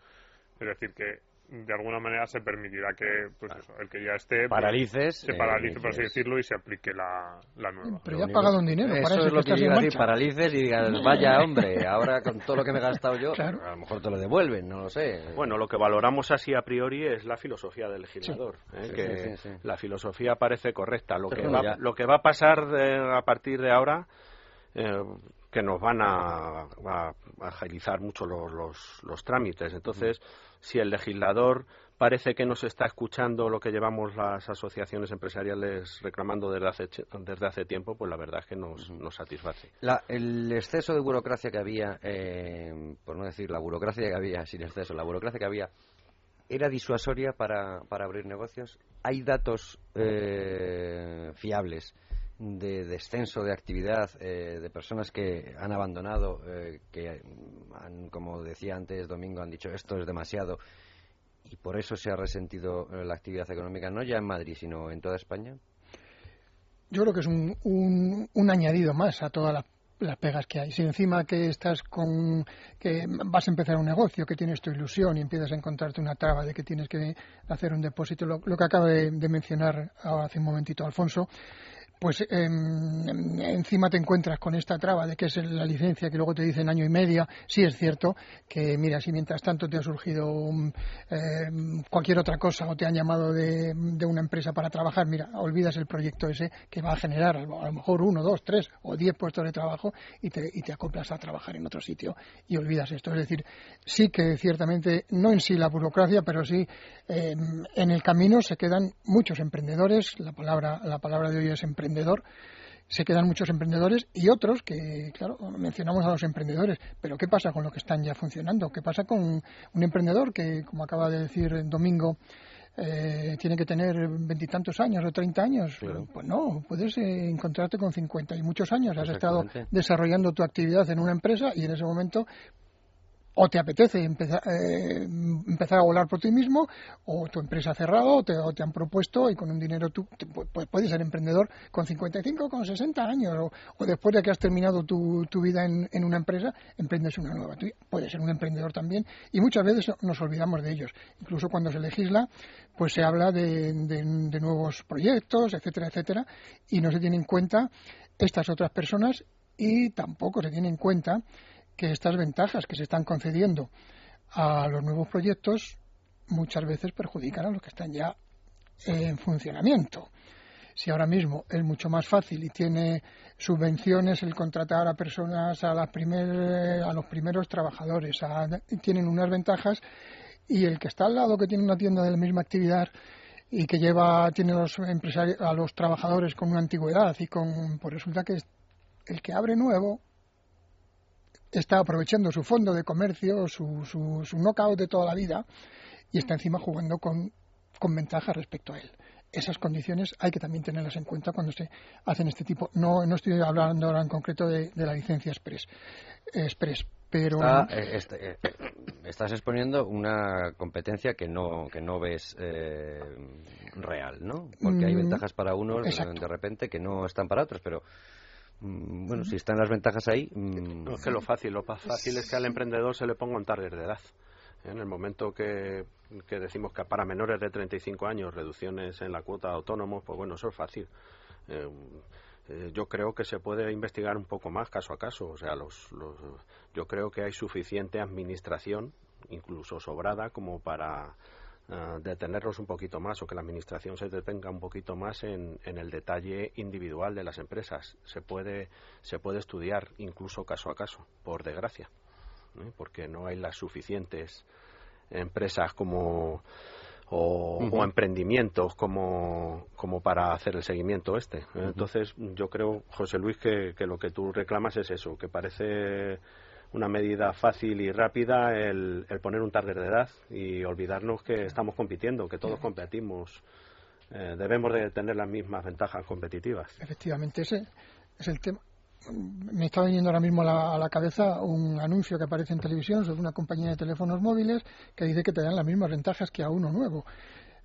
Speaker 4: Es decir, que de alguna manera se permitirá que pues el que ya esté
Speaker 2: pues, paralices
Speaker 4: se paralice por así decirlo y se aplique la, nueva.
Speaker 7: Pero ya ha pagado un dinero
Speaker 2: eso
Speaker 7: para
Speaker 2: es lo que, que decir paralices y digas vaya hombre ahora con todo lo que me he gastado yo a lo mejor te lo devuelven no lo sé.
Speaker 6: Bueno lo que valoramos así a priori es la filosofía del legislador ¿eh? que la filosofía parece correcta. Lo que va, lo que va a pasar a partir de ahora eh, que nos van a, agilizar mucho los, los, trámites. Entonces, si el legislador parece que nos está escuchando lo que llevamos las asociaciones empresariales reclamando desde hace, desde hace tiempo, pues la verdad es que nos, nos satisface.
Speaker 2: el exceso de burocracia que había, eh, por no decir la burocracia que había sin exceso, la burocracia que había, ¿era disuasoria para, para abrir negocios? ¿Hay datos eh, fiables? De descenso de actividad eh, de personas que han abandonado, eh, que han, como decía antes Domingo, han dicho esto es demasiado y por eso se ha resentido eh, la actividad económica, no ya en Madrid, sino en toda España?
Speaker 7: Yo creo que es un, un, añadido más a todas las pegas que hay. Si encima que estás con que vas a empezar un negocio, que tienes tu ilusión y empiezas a encontrarte una traba de que tienes que hacer un depósito, lo, que acaba de, de mencionar hace un momentito Alfonso, pues em, encima te encuentras con esta traba de que es la licencia que luego te dicen año y medio. Sí es cierto que, mira, si mientras tanto te ha surgido em, cualquier otra cosa o te han llamado de, una empresa para trabajar, mira, olvidas el proyecto ese que va a generar a lo mejor uno, dos, tres o diez puestos de trabajo y te, y te acoplas a trabajar en otro sitio y olvidas esto. Es decir, sí que ciertamente, no en sí la burocracia, pero sí em, en el camino se quedan muchos emprendedores. La palabra, la palabra de hoy es emprendedor se quedan muchos emprendedores y otros que, claro, mencionamos a los emprendedores, pero ¿qué pasa con los que están ya funcionando? ¿Qué pasa con un emprendedor que, como acaba de decir el domingo, eh, tiene que tener veintitantos años o treinta años. Pues no, puedes eh, encontrarte con cincuenta y muchos años. Has estado desarrollando tu actividad en una empresa y en ese momento o te apetece empezar, eh, empezar a volar por ti mismo, o tu empresa ha cerrado, o te, te han propuesto y con un dinero tú pues puedes ser emprendedor con 55, con 60 años, o, después de que has terminado tu, vida en, una empresa, emprendes una nueva. Tú puedes ser un emprendedor también, y muchas veces nos olvidamos de ellos. Incluso cuando se legisla, pues se habla de, de nuevos proyectos, etcétera, etcétera, y no se tienen en cuenta estas otras personas y tampoco se tiene en cuenta que estas ventajas que se están concediendo a los nuevos proyectos muchas veces perjudican a los que están ya en funcionamiento. Si ahora mismo es mucho más fácil y tiene subvenciones el contratar a personas, a, las primer, a los primeros trabajadores, tienen unas ventajas y el que está al lado, que tiene una tienda de la misma actividad y que lleva, tiene los empresarios, a los trabajadores con una antigüedad y con, pues resulta que el que abre nuevo está aprovechando su fondo de comercio, su, su, su knockout de toda la vida y está encima jugando con, con ventaja respecto a él. Esas condiciones hay que también tenerlas en cuenta cuando se hacen este tipo. No, no estoy hablando ahora en concreto de, la licencia express, express pero
Speaker 2: eh, eh, estás exponiendo una competencia que no que no ves eh, real, ¿no? Porque hay mm, ventajas para unos de repente que no están para otros, pero bueno, si están las ventajas ahí.
Speaker 6: No, es que lo fácil, lo fácil es que al emprendedor se le ponga un target de edad. En el momento que, decimos que para menores de 35 años reducciones en la cuota de autónomos, pues bueno, eso es fácil. Eh, eh, yo creo que se puede investigar un poco más caso a caso. O sea, los, yo creo que hay suficiente administración, incluso sobrada, como para uh, detenerlos un poquito más o que la administración se detenga un poquito más en, el detalle individual de las empresas. Se puede, se puede estudiar incluso caso a caso, por desgracia, porque no hay las suficientes empresas como o, emprendimientos como, como para hacer el seguimiento este. Entonces, yo creo, José Luis, que, que, lo que tú reclamas es eso, que parece una medida fácil y rápida el, poner un target de edad y olvidarnos que estamos compitiendo, que todos competimos. Eh, debemos de tener las mismas ventajas competitivas.
Speaker 7: Efectivamente, ese es el tema. Me está viniendo ahora mismo a la, cabeza un anuncio que aparece en televisión sobre una compañía de teléfonos móviles que dice que te dan las mismas ventajas que a uno nuevo.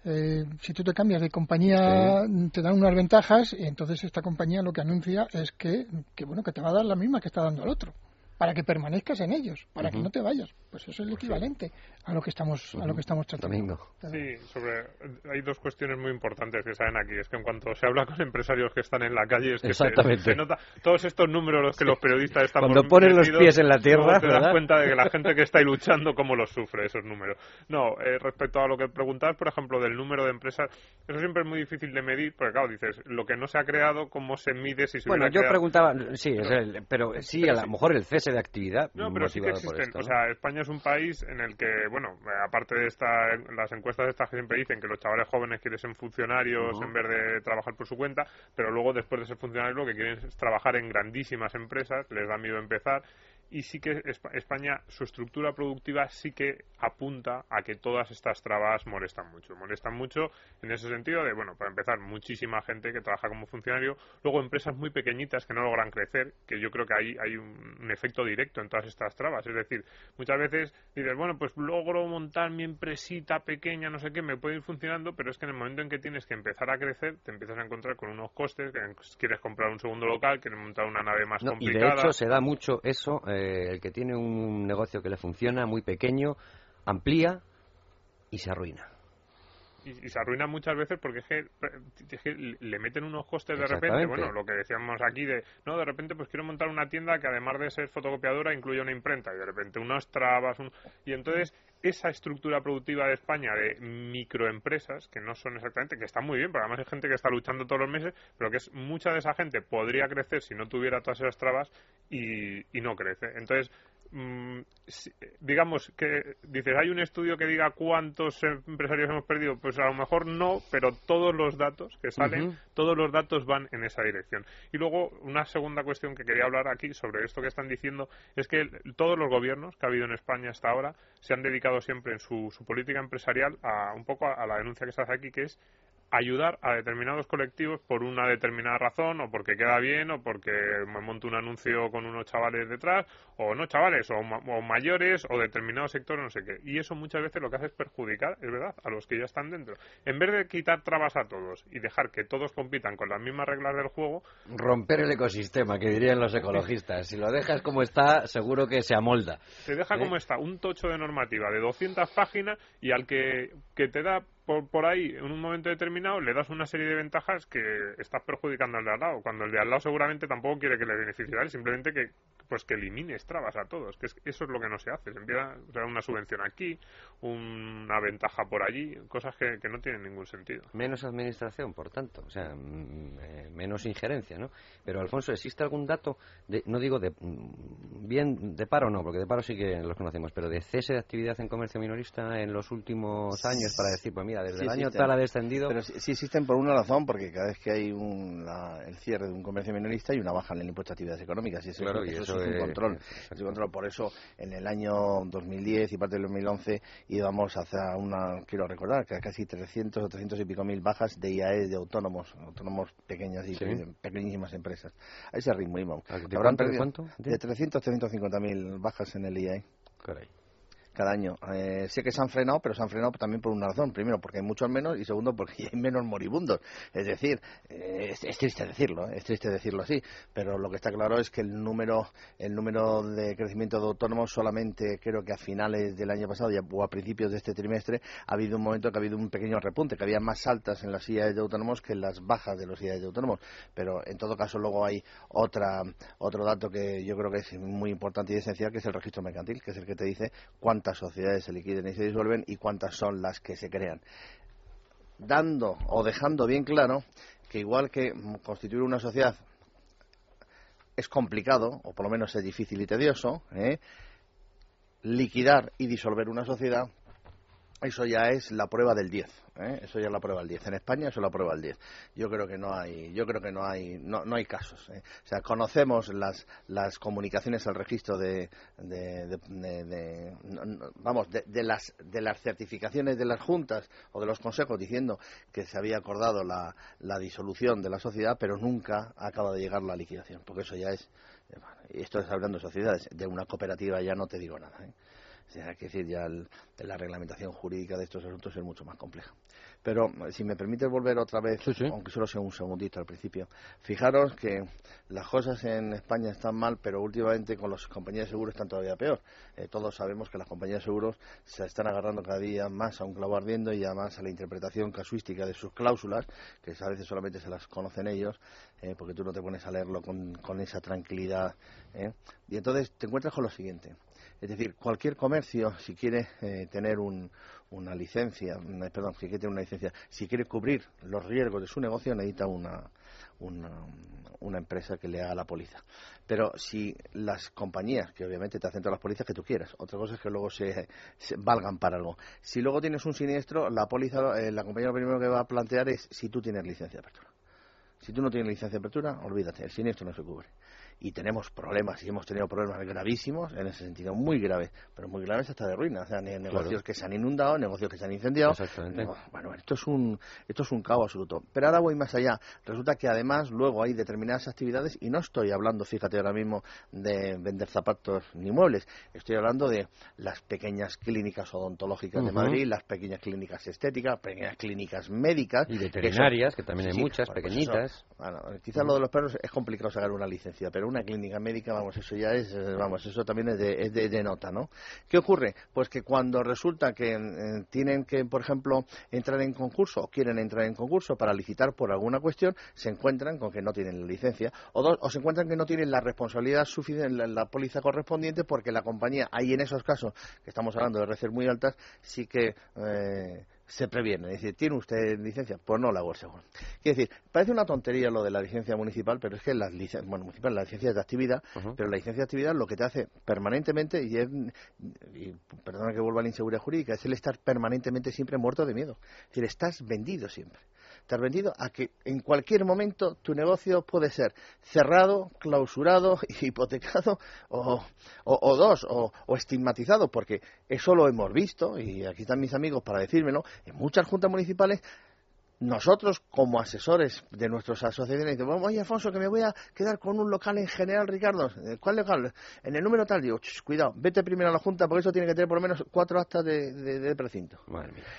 Speaker 7: Eh, si tú te cambias de compañía te dan unas ventajas y entonces esta compañía lo que anuncia es que, que bueno que te va a dar la misma que está dando al otro para que permanezcas en ellos, para que no te vayas. Pues eso es el equivalente a lo que estamos a lo que estamos tratando.
Speaker 4: Sí, sobre hay dos cuestiones muy importantes que salen aquí, es que en cuanto se habla con empresarios que están en la calle es que se, nota todos estos números los que los periodistas están
Speaker 2: cuando ponen los pies en la tierra,
Speaker 4: te das cuenta de que la gente que está ahí luchando cómo los sufre esos números. No, eh, respecto a lo que preguntabas, por ejemplo, del número de empresas, eso siempre es muy difícil de medir, porque claro, dices, lo que no se ha creado, cómo se mide si se
Speaker 2: Bueno, yo preguntaba, sí, pero sí, a lo mejor el cese de actividad.
Speaker 4: No, pero sí que existen. O sea, España es un país en el que, bueno, aparte de esta, las encuestas estas que siempre dicen que los chavales jóvenes quieren ser funcionarios en vez de trabajar por su cuenta, pero luego después de ser funcionarios lo que quieren es trabajar en grandísimas empresas, les da miedo empezar y sí que España, su estructura productiva sí que apunta a que todas estas trabas molestan mucho. Molestan mucho en ese sentido de, bueno, para empezar, muchísima gente que trabaja como funcionario, luego empresas muy pequeñitas que no logran crecer, que yo creo que ahí hay un, efecto directo en todas estas trabas. Es decir, muchas veces dices, bueno, pues logro montar mi empresita pequeña, no sé qué, me puede ir funcionando, pero es que en el momento en que tienes que empezar a crecer, te empiezas a encontrar con unos costes, que quieres comprar un segundo local, quieres montar una nave más complicada.
Speaker 2: Y de hecho se da mucho eso. Eh, el que tiene un negocio que le funciona muy pequeño, amplía y se arruina.
Speaker 4: Y, se arruina muchas veces porque es que, le meten unos costes de repente, bueno, lo que decíamos aquí de, no, de repente pues quiero montar una tienda que además de ser fotocopiadora incluye una imprenta y de repente unas trabas, y entonces esa estructura productiva de España de microempresas, que no son exactamente, que están muy bien, porque además hay gente que está luchando todos los meses, pero que es mucha de esa gente podría crecer si no tuviera todas esas trabas y, y no crece. Entonces, digamos que dices, hay un estudio que diga cuántos empresarios hemos perdido, pues a lo mejor no, pero todos los datos que salen, todos los datos van en esa dirección. Y luego, una segunda cuestión que quería hablar aquí sobre esto que están diciendo es que todos los gobiernos que ha habido en España hasta ahora se han dedicado siempre en su, política empresarial a un poco a la denuncia que se hace aquí, que es ayudar a determinados colectivos por una determinada razón o porque queda bien o porque me monto un anuncio con unos chavales detrás o no chavales o, mayores o determinados sectores no sé qué. Y eso muchas veces lo que hace es perjudicar es verdad a los que ya están dentro. En vez de quitar trabas a todos y dejar que todos compitan con las mismas reglas del juego
Speaker 2: romper el ecosistema que dirían los ecologistas. Si lo dejas como está seguro que se amolda.
Speaker 4: Te deja como está un tocho de normativa de 200 páginas y al que, que te da por, por, ahí en un momento determinado le das una serie de ventajas que estás perjudicando al de al lado, cuando el de al lado seguramente tampoco quiere que le beneficie a él, simplemente que pues que elimines trabas a todos, que eso es lo que no se hace, se empieza a dar una subvención aquí, una ventaja por allí, cosas que, no tienen ningún sentido.
Speaker 2: Menos administración, por tanto, o sea, mm, eh, menos injerencia, ¿no? Pero Alfonso, ¿existe algún dato, de, no digo de mm, bien de paro no, porque de paro sí que los conocemos, pero de cese de actividad en comercio minorista en los últimos años para decir, pues mira, desde el año tal ha descendido.
Speaker 5: Pero sí, existen por una razón, porque cada vez que hay un, el cierre de un comercio minorista hay una baja en el impuesto a actividades económicas. Y eso,
Speaker 2: claro, y eso,
Speaker 5: es un control. Es un control. Por eso, en el año 2010 y parte del 2011 íbamos hacia una, quiero recordar, que casi 300 o 300 y pico mil bajas de IAE de autónomos, autónomos pequeñas y pequeñísimas empresas. A ese ritmo íbamos.
Speaker 2: ¿De cuánto? ¿De, cuánto?
Speaker 5: de 300 350 mil bajas en el IAE. Caray cada año. Eh, sé que se han frenado, pero se han frenado también por una razón. Primero, porque hay muchos menos y segundo, porque hay menos moribundos. Es decir, eh, es, triste decirlo, eh, es triste decirlo así, pero lo que está claro es que el número, el número de crecimiento de autónomos solamente creo que a finales del año pasado o a principios de este trimestre ha habido un momento que ha habido un pequeño repunte, que había más altas en las IAEs de autónomos que en las bajas de los IAEs de autónomos. Pero en todo caso luego hay otra, otro dato que yo creo que es muy importante y esencial, que es el registro mercantil, que es el que te dice cuánto cuántas sociedades se liquiden y se disuelven y cuántas son las que se crean. Dando o dejando bien claro que igual que constituir una sociedad es complicado, o por lo menos es difícil y tedioso, ¿eh? liquidar y disolver una sociedad, eso ya es la prueba del 10. ¿eh? Eso ya es la prueba del 10. En España eso es la prueba del 10. Yo creo que no hay, yo creo que no hay, no, no hay casos. ¿eh? O sea, conocemos las, las comunicaciones al registro de, de, vamos, de, las, de las certificaciones de las juntas o de los consejos diciendo que se había acordado la, la disolución de la sociedad, pero nunca acaba de llegar la liquidación, porque eso ya es, y esto es hablando de sociedades, de una cooperativa ya no te digo nada. ¿eh? Sea, que decir, ya la reglamentación jurídica de estos asuntos es mucho más compleja. Pero si me permite volver otra vez, aunque solo sea un segundito al principio, fijaros que las cosas en España están mal, pero últimamente con las compañías de seguros están todavía peor. Eh, todos sabemos que las compañías de seguros se están agarrando cada día más a un clavo ardiendo y además a la interpretación casuística de sus cláusulas, que a veces solamente se las conocen ellos, eh, porque tú no te pones a leerlo con, con esa tranquilidad. ¿eh? Y entonces te encuentras con lo siguiente es decir, cualquier comercio, si quiere eh, tener una licencia, perdón, si quiere tener una licencia, si quiere cubrir los riesgos de su negocio, necesita una, una, empresa que le haga la póliza. Pero si las compañías, que obviamente te hacen todas las pólizas que tú quieras, otra cosa es que luego se, valgan para algo. Si luego tienes un siniestro, la póliza, eh, la compañía lo primero que va a plantear es si tú tienes licencia de apertura. Si tú no tienes licencia de apertura, olvídate, el siniestro no se cubre y tenemos problemas y hemos tenido problemas gravísimos en ese sentido, muy graves, pero muy graves hasta de ruina, o sea, negocios que se han inundado, negocios que se han incendiado. bueno, esto es un esto es un caos absoluto. Pero ahora voy más allá. Resulta que además luego hay determinadas actividades y no estoy hablando, fíjate ahora mismo de vender zapatos ni muebles, estoy hablando de las pequeñas clínicas odontológicas de Madrid, las pequeñas clínicas estéticas, pequeñas clínicas médicas
Speaker 2: y veterinarias, que, también hay muchas pues pequeñitas.
Speaker 5: bueno, quizás lo de los perros es complicado sacar una licencia, pero una clínica médica, vamos, eso ya es, eh, vamos, eso también es de, es de, nota, ¿no? ¿Qué ocurre? Pues que cuando resulta que eh, tienen que, por ejemplo, entrar en concurso o quieren entrar en concurso para licitar por alguna cuestión, se encuentran con que no tienen la licencia o, dos, o se encuentran que no tienen la responsabilidad suficiente, en la, póliza correspondiente porque la compañía, ahí en esos casos que estamos hablando de reces muy altas, sí que eh, se previene. Es decir, ¿tiene usted licencia? Pues no la seguro. Quiere decir, parece una tontería lo de la licencia municipal, pero es que las licencias, bueno, municipal, la licencia de actividad, pero la licencia de actividad lo que te hace permanentemente, y, es, y perdona que vuelva a la inseguridad jurídica, es el estar permanentemente siempre muerto de miedo. Es decir, estás vendido siempre has vendido a que en cualquier momento tu negocio puede ser cerrado, clausurado, hipotecado o, o, dos, o, o, estigmatizado, porque eso lo hemos visto, y aquí están mis amigos para decírmelo, en muchas juntas municipales nosotros como asesores de nuestras asociaciones decimos, oye Alfonso, que me voy a quedar con un local en general, Ricardo. ¿Cuál local? En el número tal, digo, cuidado, vete primero a la Junta porque eso tiene que tener por lo menos cuatro actas de, precinto.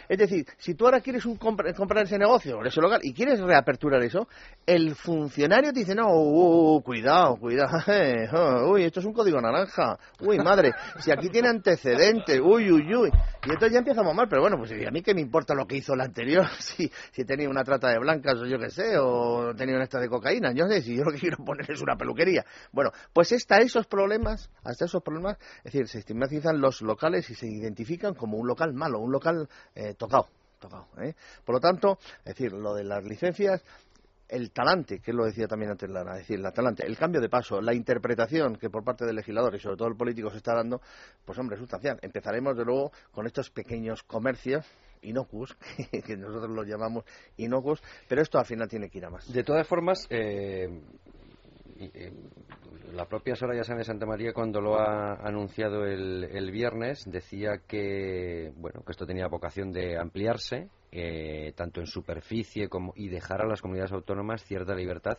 Speaker 5: Es decir, si tú ahora quieres un comprar ese negocio, ese local, y quieres reaperturar eso, el funcionario te dice, no, uh, cuidado, cuidado, uy, esto es un código naranja, uy, madre, si aquí tiene antecedentes, uy, uy, uy. Y entonces ya empezamos mal, pero bueno, pues a mí qué me importa lo que hizo el anterior, si, si tenía una trata de blancas o yo qué sé, o tenía una esta de cocaína, yo sé, si yo lo que quiero poner es una peluquería. Bueno, pues hasta esos problemas, hasta esos problemas, es decir, se estigmatizan los locales y se identifican como un local malo, un local eh, tocado. tocado ¿eh? Por lo tanto, es decir, lo de las licencias el talante, que lo decía también antes Lara, es decir, el talante, el cambio de paso, la interpretación que por parte del legislador y sobre todo el político se está dando, pues hombre, es sustancial. Empezaremos de luego con estos pequeños comercios inocuos, que nosotros los llamamos inocuos, pero esto al final tiene que ir a más.
Speaker 2: De todas formas, eh, eh, la propia Soraya Sánchez de Santa María cuando lo ha anunciado el, el, viernes decía que bueno que esto tenía vocación de ampliarse eh, tanto en superficie como y dejar a las comunidades autónomas cierta libertad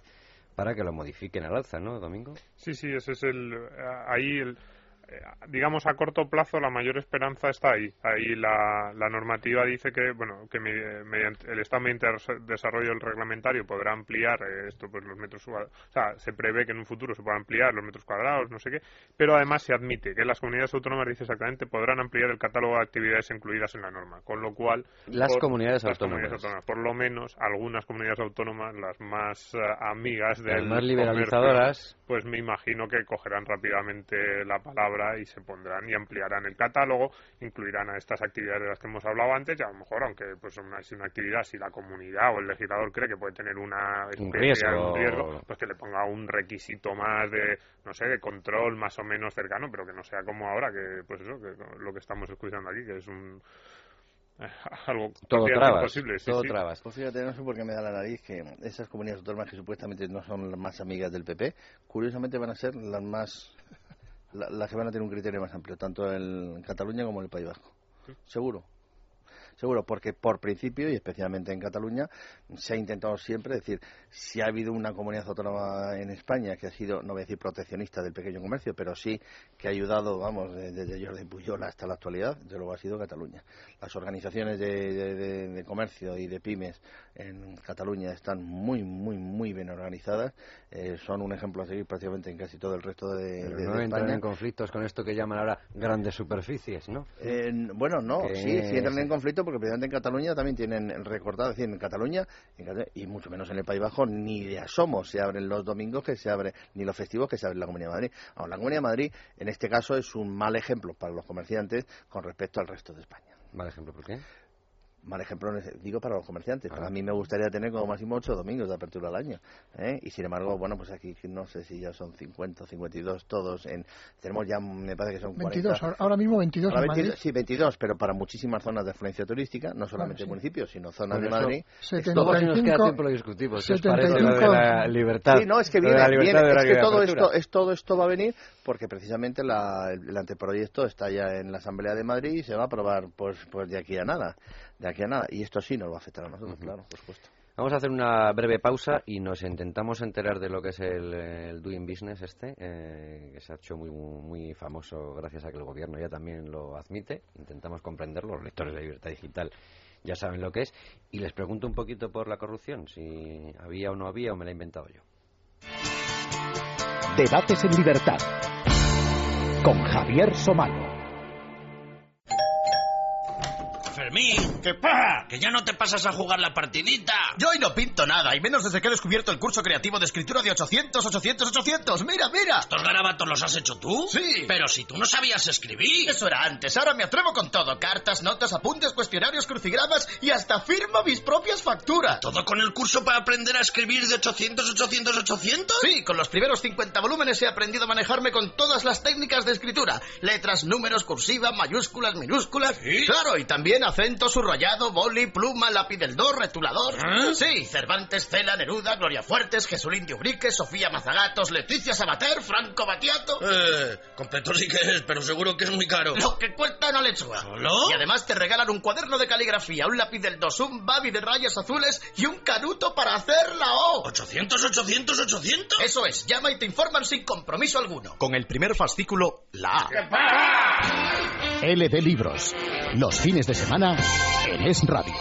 Speaker 2: para que lo modifiquen al alza, ¿no, Domingo?
Speaker 4: Sí, sí, ese es el ahí el, eh, digamos a corto plazo la mayor esperanza está ahí. Ahí la, la normativa dice que bueno que mediante el Estado mediante el desarrollo del reglamentario podrá ampliar eh, esto pues los metros o sea se prevé que en un futuro se pueda ampliar los metros cuadrados no sé qué pero además se admite que las comunidades autónomas dice exactamente podrán ampliar el catálogo de actividades incluidas en la norma con lo cual
Speaker 2: las, comunidades, autónomas.
Speaker 4: por lo menos algunas comunidades autónomas las más eh, amigas de
Speaker 2: las más liberalizadoras
Speaker 4: pues me imagino que cogerán rápidamente la palabra y se pondrán y ampliarán el catálogo, incluirán a estas actividades de las que hemos hablado antes y a lo mejor, aunque pues una, si una actividad, si la comunidad o el legislador cree que puede tener una
Speaker 2: un riesgo.
Speaker 4: pues que le ponga un requisito más de, no sé, de control más o menos cercano, pero que no sea como ahora, que pues eso, que lo que estamos escuchando aquí, que es un algo
Speaker 2: todo trabas, todo trabas.
Speaker 5: Pues fíjate, no sé por qué me da la nariz que esas comunidades autónomas que supuestamente no son las más amigas del PP, curiosamente van a ser las más las que van a tener un criterio más amplio, tanto en Cataluña como en el País Vasco. Seguro. Seguro, porque por principio, y especialmente en Cataluña, se ha intentado siempre decir, si ha habido una comunidad autónoma en España que ha sido, no voy a decir proteccionista del pequeño comercio, pero sí que ha ayudado, vamos, desde Jordi Puyol hasta la actualidad, desde luego ha sido Cataluña. Las organizaciones de, comercio y de pymes en Cataluña están muy, muy, muy bien organizadas. Eh, son un ejemplo a seguir prácticamente en casi todo el resto de,
Speaker 2: no entran en conflictos con esto que llaman ahora grandes superficies, ¿no?
Speaker 5: bueno, no, sí, sí entran en conflicto porque precisamente en Cataluña también tienen recortado, es decir, en Cataluña, y mucho menos en el País Bajo, ni de asomo se abren los domingos que se abre, ni los festivos que se abre la Comunidad de Madrid. Ahora, la Comunidad de Madrid, en este caso, es un mal ejemplo para los comerciantes con respecto al resto de España.
Speaker 2: ¿Mal ejemplo por qué?
Speaker 5: Mal ejemplo digo para los comerciantes. Para mí me gustaría tener como máximo ocho domingos de apertura al año. ¿eh? Y sin embargo, bueno, pues aquí no sé si ya son 50 o 52 todos. En, tenemos ya, me parece que son
Speaker 7: 22, ahora mismo 22
Speaker 5: Sí, 22, pero para muchísimas zonas de afluencia turística, no solamente municipios, sino zonas de Madrid.
Speaker 2: 75, si nos queda tiempo lo discutimos. 75, de la libertad.
Speaker 5: Sí, no, es que viene, es que todo esto, es, todo esto va a venir porque precisamente el anteproyecto está ya en la Asamblea de Madrid y se va a aprobar pues, pues de aquí a nada de aquí a nada. Y esto sí nos va a afectar a nosotros, claro, por supuesto.
Speaker 2: Vamos a hacer una breve pausa y nos intentamos enterar de lo que es el, Doing Business este, eh, que se ha hecho muy, muy famoso gracias a que el gobierno ya también lo admite. Intentamos comprenderlo, los lectores de Libertad Digital ya saben lo que es. Y les pregunto un poquito por la corrupción, si había o no había o me la he inventado yo.
Speaker 1: Debates en Libertad con Javier Somano.
Speaker 8: Fermín. ¿Qué pasa? Que ya no te pasas a jugar la partidita.
Speaker 9: Yo hoy no pinto nada, y menos desde que he descubierto el curso creativo de escritura de 800, 800, 800. Mira, mira.
Speaker 8: ¿Estos garabatos los has hecho tú?
Speaker 9: Sí.
Speaker 8: Pero si tú no sabías escribir.
Speaker 9: Eso era antes, ahora me atrevo con todo. Cartas, notas, apuntes, cuestionarios, crucigramas y hasta firmo mis propias facturas.
Speaker 8: ¿Todo con el curso para aprender a escribir de 800, 800, 800?
Speaker 9: Sí, con los primeros 50 volúmenes he aprendido a manejarme con todas las técnicas de escritura. Letras, números, cursiva, mayúsculas, minúsculas.
Speaker 8: ¿Sí?
Speaker 9: Claro, y también acento, subrayado, boli, pluma, lápiz del do, retulador.
Speaker 8: ¿Ah?
Speaker 9: Sí, Cervantes, Cela, Neruda, Gloria Fuertes, Jesulín de Ubrique, Sofía Mazagatos, Leticia Sabater, Franco Batiato.
Speaker 8: Eh, completo sí que es, pero seguro que es muy caro.
Speaker 9: Lo que cuesta una lechuga.
Speaker 8: ¿Solo?
Speaker 9: Y además te regalan un cuaderno de caligrafía, un lápiz del dos, un babi de rayas azules y un canuto para hacer la O.
Speaker 8: ¿800, 800, 800?
Speaker 9: Eso es, llama y te informan sin compromiso alguno.
Speaker 10: Con el primer fascículo, la A.
Speaker 1: LD Libros. Los fines de semana en Es Radio.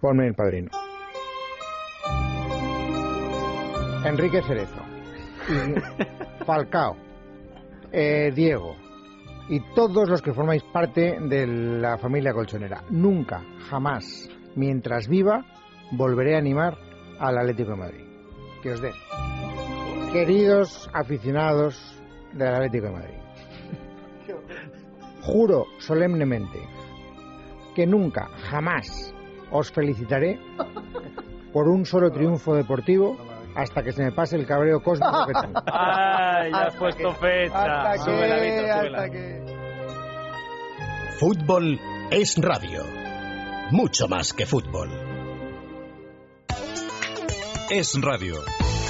Speaker 11: Ponme el padrino. Enrique Cerezo. Falcao. eh, Diego. Y todos los que formáis parte de la familia colchonera. Nunca, jamás, mientras viva, volveré a animar al Atlético de Madrid. Que os den. Queridos aficionados del Atlético de Madrid. Juro solemnemente que nunca, jamás os felicitaré por un solo triunfo deportivo hasta que se me pase el cabreo cósmico que tengo.
Speaker 12: ¡Ay, ya has puesto fecha!
Speaker 11: Hasta que, hasta que...
Speaker 1: Fútbol es radio. Mucho más que fútbol.
Speaker 13: Es Radio.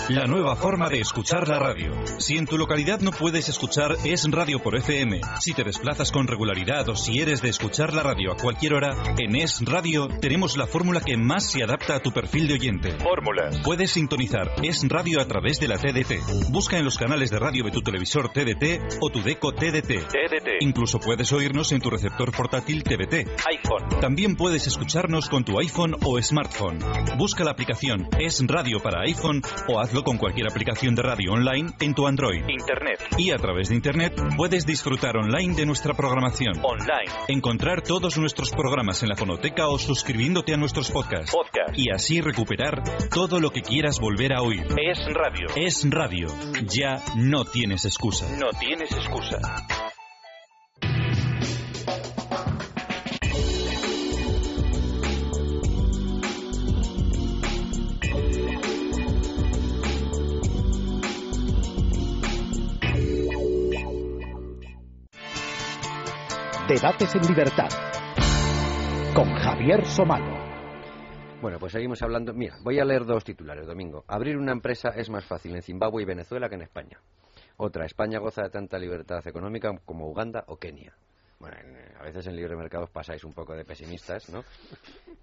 Speaker 13: La nueva forma de escuchar la radio. Si en tu localidad no puedes escuchar Es Radio por FM, si te desplazas con regularidad o si eres de escuchar la radio a cualquier hora, en Es Radio tenemos la fórmula que más se adapta a tu perfil de oyente. Fórmulas. Puedes sintonizar Es Radio a través de la TDT. Busca en los canales de radio de tu televisor TDT o tu deco TDT. TDT. Incluso puedes oírnos en tu receptor portátil TBT. iPhone. También puedes escucharnos con tu iPhone o smartphone. Busca la aplicación Es Radio para iPhone o hazlo con cualquier aplicación de radio online en tu Android. Internet. Y a través de Internet puedes disfrutar online de nuestra programación. Online. Encontrar todos nuestros programas en la fonoteca o suscribiéndote a nuestros podcasts. Y así recuperar todo lo que quieras volver a oír. Es Radio. Es Radio. Ya no tienes excusa. No tienes excusa.
Speaker 1: Debates en libertad. Con Javier Somalo.
Speaker 2: Bueno, pues seguimos hablando. Mira, voy a leer dos titulares, Domingo. Abrir una empresa es más fácil en Zimbabue y Venezuela que en España. Otra, España goza de tanta libertad económica como Uganda o Kenia. Bueno, en- a veces en libre mercados pasáis un poco de pesimistas, ¿no?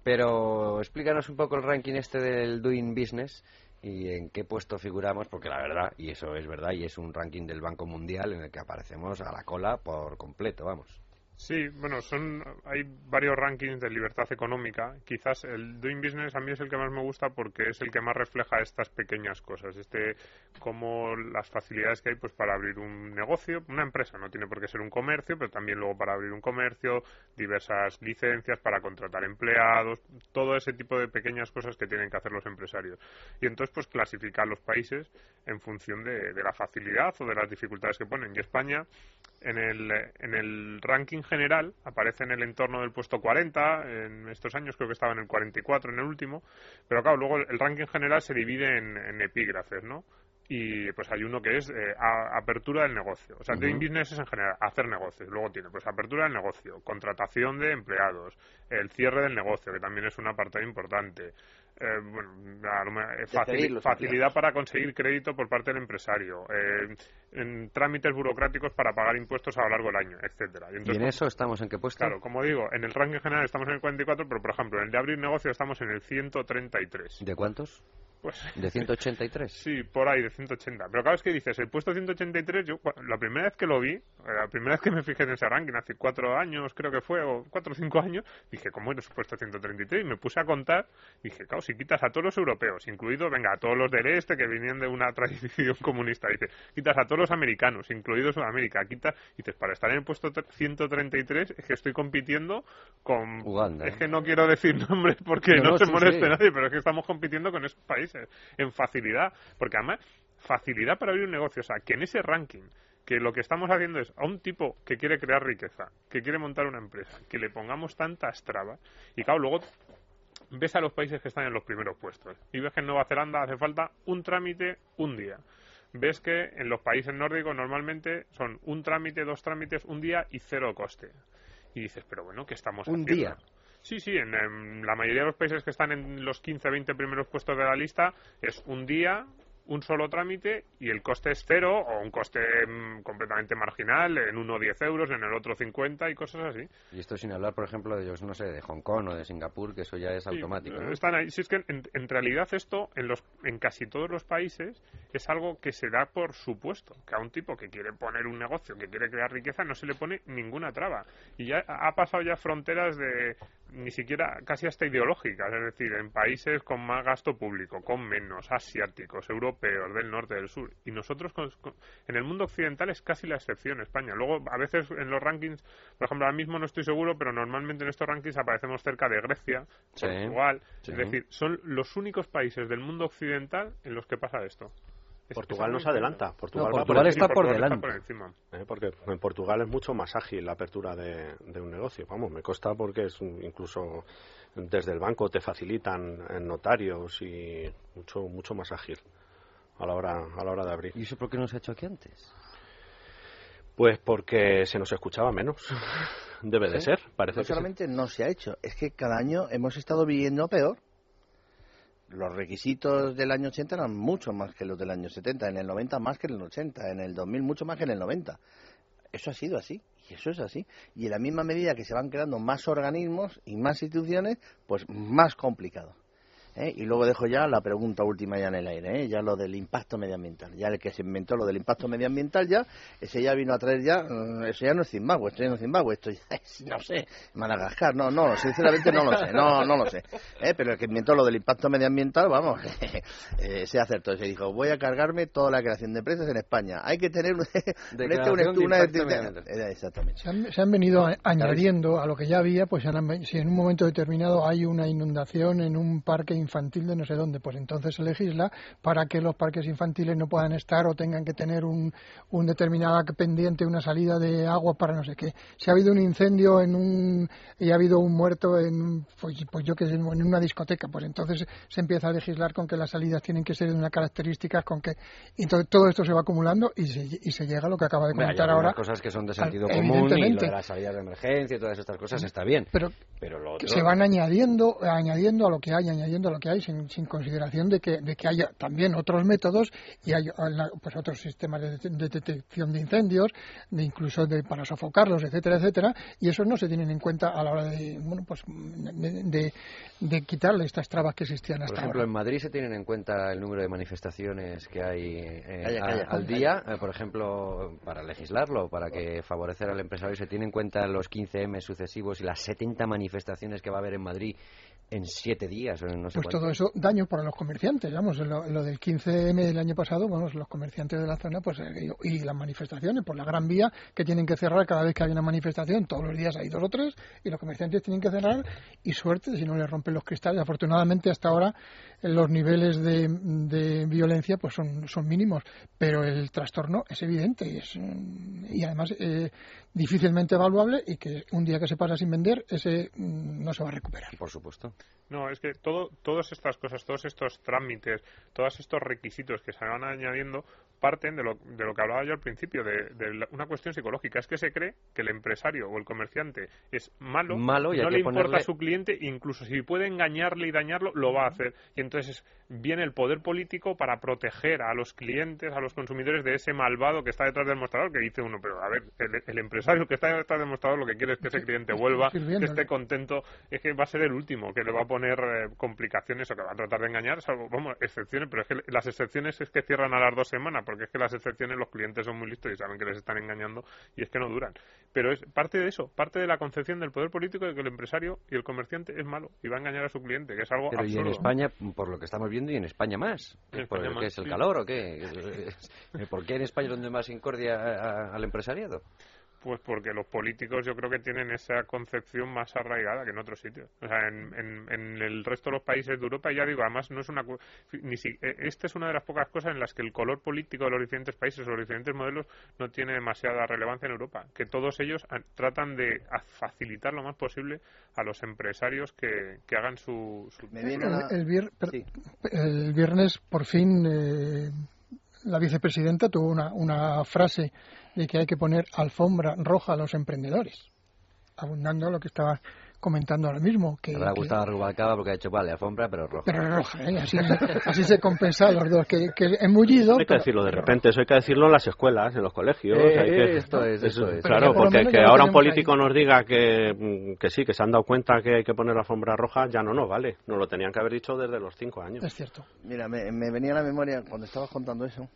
Speaker 2: Pero explícanos un poco el ranking este del Doing Business y en qué puesto figuramos, porque la verdad, y eso es verdad, y es un ranking del Banco Mundial en el que aparecemos a la cola por completo, vamos.
Speaker 4: Sí, bueno, son hay varios rankings de libertad económica. Quizás el Doing Business a mí es el que más me gusta porque es el que más refleja estas pequeñas cosas, este como las facilidades que hay pues para abrir un negocio, una empresa, no tiene por qué ser un comercio, pero también luego para abrir un comercio, diversas licencias para contratar empleados, todo ese tipo de pequeñas cosas que tienen que hacer los empresarios. Y entonces pues clasificar los países en función de, de la facilidad o de las dificultades que ponen. Y España en el, en el ranking general aparece en el entorno del puesto 40, en estos años creo que estaba en el 44 en el último, pero claro, luego el ranking general se divide en, en epígrafes, ¿no? Y pues hay uno que es eh, a- apertura del negocio. O sea, doing business es en general hacer negocios. Luego tiene pues apertura del negocio, contratación de empleados, el cierre del negocio, que también es una parte importante. Eh, bueno, eh, facilidad para conseguir crédito por parte del empresario, eh, en trámites burocráticos para pagar impuestos a lo largo del año, etcétera.
Speaker 2: ¿Y
Speaker 4: entonces,
Speaker 2: en eso estamos en qué puesto?
Speaker 4: Claro, como digo, en el ranking general estamos en el 44, pero por ejemplo, en el de abrir negocio estamos en el 133.
Speaker 2: ¿De cuántos?
Speaker 4: Pues
Speaker 2: ¿De 183?
Speaker 4: Sí, por ahí, de 180. Pero claro, es que dices, el puesto 183, yo la primera vez que lo vi, Eh, La primera vez que me fijé en ese ranking, hace cuatro años creo que fue, o cuatro o cinco años, dije, ¿cómo eres puesto 133? Y me puse a contar, dije, claro, si quitas a todos los europeos, incluidos, venga, a todos los del este que venían de una tradición comunista, dice, quitas a todos los americanos, incluidos Sudamérica, quitas, dices, para estar en el puesto tre- 133 es que estoy compitiendo con...
Speaker 2: Uganda,
Speaker 4: Es
Speaker 2: ¿eh?
Speaker 4: que no quiero decir nombres porque
Speaker 2: No,
Speaker 4: no,
Speaker 2: no,
Speaker 4: se
Speaker 2: sí,
Speaker 4: moleste
Speaker 2: sí.
Speaker 4: nadie, pero es que estamos compitiendo con esos países en facilidad, porque además facilidad para abrir un negocio, o sea, que en ese ranking que lo que estamos haciendo es a un tipo que quiere crear riqueza, que quiere montar una empresa, que le pongamos tantas trabas y claro, luego ves a los países que están en los primeros puestos y ves que en Nueva Zelanda hace falta un trámite un día. Ves que en los países nórdicos normalmente son un trámite, dos trámites, un día y cero coste. Y dices, pero bueno, ¿qué estamos
Speaker 2: Un
Speaker 4: haciendo?
Speaker 2: día.
Speaker 4: Sí, sí, en, la mayoría de los países que están en los 15, 20 primeros puestos de la lista es un día, un solo trámite y el coste es cero o un coste mm, completamente marginal, en uno 10 euros, en el otro 50 y cosas así.
Speaker 2: Y esto sin hablar, por ejemplo, de, yo no sé, de Hong Kong o de Singapur, que eso ya es automático. ¿no?
Speaker 4: Están ahí. Si es que en, en realidad esto en, los, en casi todos los países es algo que se da por supuesto. Que a un tipo que quiere poner un negocio, que quiere crear riqueza, no se le pone ninguna traba. Y ya ha pasado ya fronteras de ni siquiera casi hasta ideológicas. Es decir, en países con más gasto público, con menos, asiáticos, europeos, del norte, del sur. Y nosotros con- con- en el mundo occidental es casi la excepción España. Luego, a veces en los rankings, por ejemplo, ahora mismo no estoy seguro, pero normalmente en estos rankings aparecemos cerca de Grecia,
Speaker 2: Sí.
Speaker 4: Portugal.
Speaker 2: Sí.
Speaker 4: Es decir, son los únicos países del mundo occidental en los que pasa esto. Es-
Speaker 6: Portugal nos adelanta. Portugal,
Speaker 2: No,
Speaker 6: va
Speaker 2: Portugal
Speaker 6: por
Speaker 2: está por
Speaker 4: Portugal
Speaker 2: delante.
Speaker 4: por.
Speaker 6: Eh, porque en Portugal es mucho más ágil la apertura de, de un negocio. Vamos, me consta porque es un- incluso desde el banco te facilitan en notarios y mucho mucho más ágil a la hora a la hora de abrir.
Speaker 2: ¿Y eso por qué no se ha hecho aquí antes?
Speaker 6: Pues porque se nos escuchaba menos. Debe de ser, parece
Speaker 5: no
Speaker 6: que sí.
Speaker 5: solamente no se ha hecho, es que cada año hemos estado viviendo peor. Los requisitos del año 80 eran mucho más que los del año 70, en el 90 más que en el 80, en el 2000 mucho más que en el 90. Eso ha sido así, y eso es así. Y en la misma medida que se van creando más organismos y más instituciones, pues más complicado. ¿Eh? Y luego dejo ya la pregunta última ya en el aire, ¿eh? ya lo del impacto medioambiental. Ya el que se inventó lo del impacto medioambiental ya, ese ya vino a traer ya, mm, eso ya no es Zimbabue, esto ya no es Zimbabue, esto ya es, no sé, Madagascar, no, no, sinceramente no lo sé, no, no lo sé. ¿eh? Pero el que inventó lo del impacto medioambiental, vamos, eh, se acertó, se dijo, voy a cargarme toda la creación de empresas en España. Hay que tener este,
Speaker 2: de
Speaker 5: una Exactamente.
Speaker 7: Se han, se han venido a- añadiendo a lo que ya había, pues se han- si en un momento determinado hay una inundación en un parque infantil de no sé dónde, pues entonces se legisla para que los parques infantiles no puedan estar o tengan que tener un, un determinada pendiente, una salida de agua para no sé qué. Si ha habido un incendio en un y ha habido un muerto en, pues, pues yo que sé, en una discoteca, pues entonces se empieza a legislar con que las salidas tienen que ser de unas características con que entonces todo esto se va acumulando y se, y se llega a lo que acaba de comentar
Speaker 2: algunas
Speaker 7: ahora
Speaker 2: cosas que son de
Speaker 7: al-
Speaker 2: sentido común y lo de las salidas de emergencia y todas estas cosas está bien.
Speaker 7: Pero
Speaker 2: Pero lo otro-
Speaker 7: se van añadiendo añadiendo a lo que hay añadiendo a lo que hay sin, sin consideración de que de que haya también otros métodos y hay pues otros sistemas de, det- de detección de incendios de incluso de para sofocarlos etcétera etcétera y esos no se tienen en cuenta a la hora de bueno pues de, de- de quitarle estas trabas que existían
Speaker 2: Por
Speaker 7: hasta
Speaker 2: ejemplo,
Speaker 7: ahora
Speaker 2: en Madrid se tienen en cuenta el número de manifestaciones que hay eh,
Speaker 5: Calla,
Speaker 2: a-
Speaker 5: calla,
Speaker 2: al día, eh, por ejemplo, para legislarlo, para que favorecer al empresario, se tienen en cuenta los 15M sucesivos y las 70 manifestaciones que va a haber en Madrid en siete días o en no sé
Speaker 7: pues
Speaker 2: cuánto.
Speaker 7: todo eso daño para los comerciantes vamos lo, lo del 15M del año pasado vamos los comerciantes de la zona pues eh, y las manifestaciones por la Gran Vía que tienen que cerrar cada vez que hay una manifestación todos los días hay dos o tres y los comerciantes tienen que cerrar y suerte si no les rompen los cristales afortunadamente hasta ahora los niveles de, de violencia pues son, son mínimos pero el trastorno es evidente y, es, mm, y además eh, difícilmente evaluable y que un día que se pasa sin vender ese mm, no se va a recuperar
Speaker 2: Por supuesto.
Speaker 4: No, es que todo, todas estas cosas, todos estos trámites, todos estos requisitos que se van añadiendo parten de lo, de lo que hablaba yo al principio, de, de la- una cuestión psicológica. Es que se cree que el empresario o el comerciante es malo,
Speaker 2: Malo y
Speaker 4: no le importa
Speaker 2: ponerle-
Speaker 4: a su cliente, incluso si puede engañarle y dañarlo, lo va a hacer. Y entonces viene el poder político para proteger a los clientes, a los consumidores de ese malvado que está detrás del mostrador, que dice uno, pero a ver, el, el empresario que está detrás del mostrador lo que quiere es que ese cliente vuelva, que esté contento, es que va a ser el último que le va a poner eh, explicaciones o que va a tratar de engañar, salvo, vamos, excepciones, pero es que las excepciones es que cierran a las dos semanas, porque es que las excepciones los clientes son muy listos y saben que les están engañando y es que no duran. Pero es parte de eso, parte de la concepción del poder político de que el empresario y el comerciante es malo y va a engañar a su cliente, que es algo
Speaker 2: Pero
Speaker 4: absurdo.
Speaker 2: y en España, por lo que estamos viendo, y en España más.
Speaker 4: En
Speaker 2: ¿Por
Speaker 4: España
Speaker 2: qué
Speaker 4: más,
Speaker 2: es el calor o qué? ¿Por qué en España es donde más incordia al empresariado?
Speaker 4: Pues porque los políticos yo creo que tienen esa concepción más arraigada que en otros sitios. O sea, en, en- en el resto de los países de Europa, ya digo, además no es una... cu- Ni si, eh, esta es una de las pocas cosas en las que el color político de los diferentes países o los diferentes modelos no tiene demasiada relevancia en Europa. Que todos ellos tratan de facilitar lo más posible a los empresarios que, que hagan su... su-
Speaker 7: El, el vier- per- el viernes, por fin, eh, la vicepresidenta tuvo una, una frase de que hay que poner alfombra roja a los emprendedores, abundando lo que estaba comentando ahora mismo. Que,
Speaker 2: Me habrá
Speaker 7: que-
Speaker 2: gustado a Rubalcaba porque ha hecho, vale, alfombra, pero roja.
Speaker 7: pero roja, ¿eh? así, así se compensa a los dos. Que, que embullido.
Speaker 6: Hay que
Speaker 7: pero-
Speaker 6: decirlo de repente, eso hay que decirlo en las escuelas, en los colegios.
Speaker 2: Eh,
Speaker 6: hay que-
Speaker 2: esto es, es.
Speaker 6: Claro,
Speaker 7: por
Speaker 6: porque que ahora un político nos diga que, mm, que sí, que se han dado cuenta que hay que poner la alfombra roja, ya no, no, vale. Nos lo tenían que haber dicho desde los cinco años.
Speaker 7: Es cierto.
Speaker 5: Mira, me, me venía a la memoria cuando estabas contando eso.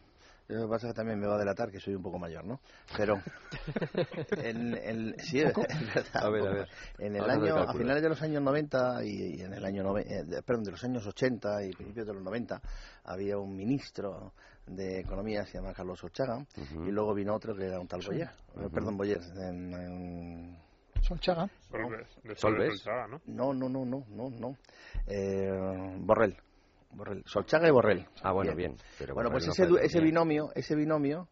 Speaker 5: Lo que pasa es que también me va a delatar que soy un poco mayor, ¿no? Pero en el, sí, es verdad,
Speaker 2: A ver, a ver.
Speaker 5: En el año, a finales de los años 90 y, y en el año nove- eh, de- perdón, de los años 80 y principios de los 90 había un ministro de economía se llama Carlos Ochaga y luego vino otro que era un tal. Boyer, eh, perdón Boyer, en- en-
Speaker 7: Solchaga.
Speaker 4: Solves, de
Speaker 5: Solves.
Speaker 4: Solves Solchaga, ¿no?
Speaker 5: No, no, no, no, no, no. Eh, Borrell. Borrell. Solchaga y Borrell.
Speaker 2: Ah, bueno, bien. Pero
Speaker 5: bueno, pues
Speaker 2: Borrell no
Speaker 5: ese,
Speaker 2: fue
Speaker 5: ese binomio, ese binomio,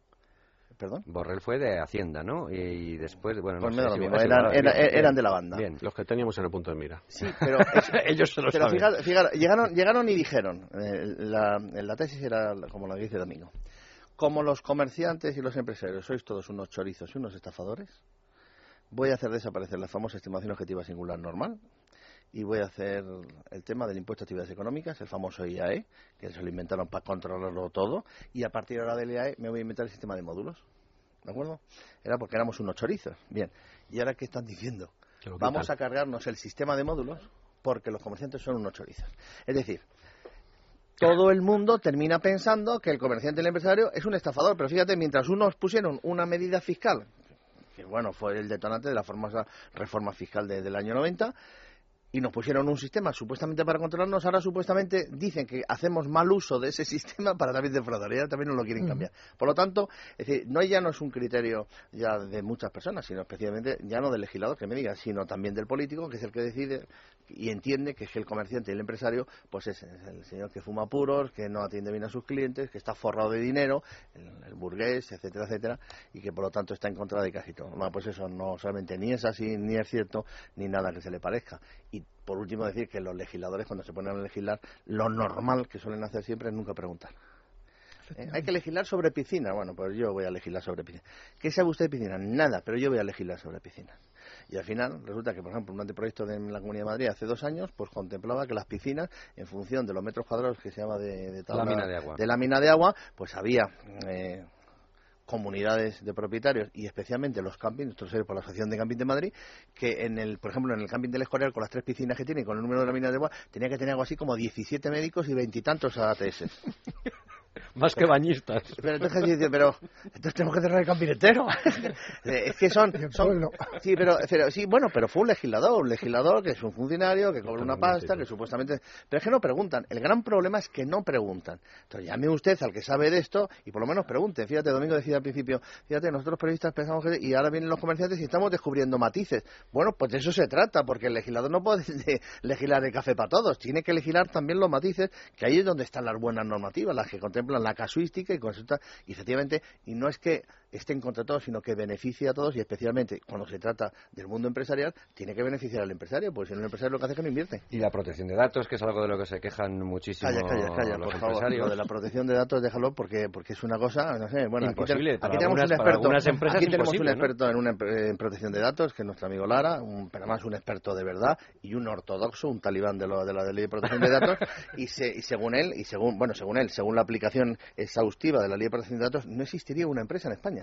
Speaker 5: perdón.
Speaker 2: Borrell fue de Hacienda, ¿no? Y, y después, bueno,
Speaker 5: Pues
Speaker 2: no
Speaker 5: me
Speaker 2: sé si-
Speaker 5: mismo, eran-
Speaker 2: bien,
Speaker 5: eran
Speaker 2: bien.
Speaker 5: de la banda.
Speaker 2: Bien.
Speaker 6: Los que teníamos en el punto de mira.
Speaker 5: Sí, pero
Speaker 2: Ellos se lo
Speaker 5: pero
Speaker 2: saben.
Speaker 5: fíjate, fíjate, llegaron, llegaron y dijeron, eh, la, la tesis era como la que dice Domingo, como los comerciantes y los empresarios sois todos unos chorizos y unos estafadores, voy a hacer desaparecer la famosa estimación objetiva singular normal y voy a hacer el tema del impuesto a actividades económicas, el famoso IAE, que se lo inventaron para controlarlo todo, y a partir de ahora del IAE me voy a inventar el sistema de módulos. ¿De acuerdo? Era porque éramos unos chorizos. Bien. ¿Y ahora qué están diciendo?
Speaker 6: Que
Speaker 5: Vamos
Speaker 6: quitan.
Speaker 5: a cargarnos el sistema de módulos porque los comerciantes son unos chorizos. Es decir, todo el mundo termina pensando que el comerciante y el empresario es un estafador. Pero fíjate, mientras unos pusieron una medida fiscal, que bueno, fue el detonante de la famosa reforma fiscal de- del año 90, y nos pusieron un sistema supuestamente para controlarnos, ahora supuestamente dicen que hacemos mal uso de ese sistema para también defraudar, y ahora también nos lo quieren cambiar. Por lo tanto, es decir, no ya no es un criterio ya de muchas personas, sino especialmente ya no del legislador que me diga, sino también del político, que es el que decide y entiende que es que el comerciante y el empresario, pues es, es el señor que fuma puros, que no atiende bien a sus clientes, que está forrado de dinero, el, el burgués, etcétera, etcétera, y que por lo tanto está en contra de casi todo. Bueno, pues eso no solamente ni es así, ni es cierto, ni nada que se le parezca. Y por último decir que los legisladores cuando se ponen a legislar, lo normal que suelen hacer siempre es nunca preguntar. ¿Eh? Hay que legislar sobre piscina. Bueno, pues yo voy a legislar sobre piscina. ¿Qué sabe usted de piscina? Nada, pero yo voy a legislar sobre piscinas. Y al final resulta que, por ejemplo, un anteproyecto de la Comunidad de Madrid hace dos años, pues contemplaba que las piscinas, en función de los metros cuadrados que se llama de, de tabla-
Speaker 2: Lámina de agua.
Speaker 5: de lámina de agua, pues había eh, comunidades de propietarios y especialmente los campings, esto ve por la Asociación de Camping de Madrid, que en el, por ejemplo, en el camping del Escorial, con las tres piscinas que tiene y con el número de láminas de agua, tenía que tener algo así como 17 médicos y veintitantos ATS.
Speaker 2: Más que bañistas.
Speaker 5: Pero entonces, dice, pero entonces tenemos que cerrar el camping entero. es que son, son sí, pero, pero sí, bueno, pero fue un legislador, un legislador que es un funcionario que cobra una pasta, que supuestamente, pero es que no preguntan. El gran problema es que no preguntan. Entonces llame usted al que sabe de esto y por lo menos pregunte. Fíjate, Domingo decía al principio, fíjate, nosotros periodistas pensamos que y ahora vienen los comerciantes y estamos descubriendo matices. Bueno, pues de eso se trata, porque el legislador no puede de- legislar el café para todos, tiene que legislar también los matices, que ahí es donde están las buenas normativas, las que contemplan la casuística y consulta, y efectivamente, y no es que estén contra todos, sino que beneficie a todos y especialmente cuando se trata del mundo empresarial, tiene que beneficiar al empresario, porque si no el empresario lo que hace es que no invierte.
Speaker 2: Y la protección de datos, que es algo de lo que se quejan muchísimo
Speaker 5: Calla, calla, calla,
Speaker 2: los
Speaker 5: por favor.
Speaker 2: empresarios.
Speaker 5: Lo de la protección de datos, déjalo porque porque es una cosa, no sé, bueno, aquí,
Speaker 2: Imposible,
Speaker 5: aquí tenemos un experto, en, una en protección de datos, que es nuestro amigo Lara, un, pero además un experto de verdad y un ortodoxo, un talibán de, lo, de la ley de protección de datos y, se- y según él y según bueno según él, según la aplicación exhaustiva de la ley de protección de datos, no existiría una empresa en España.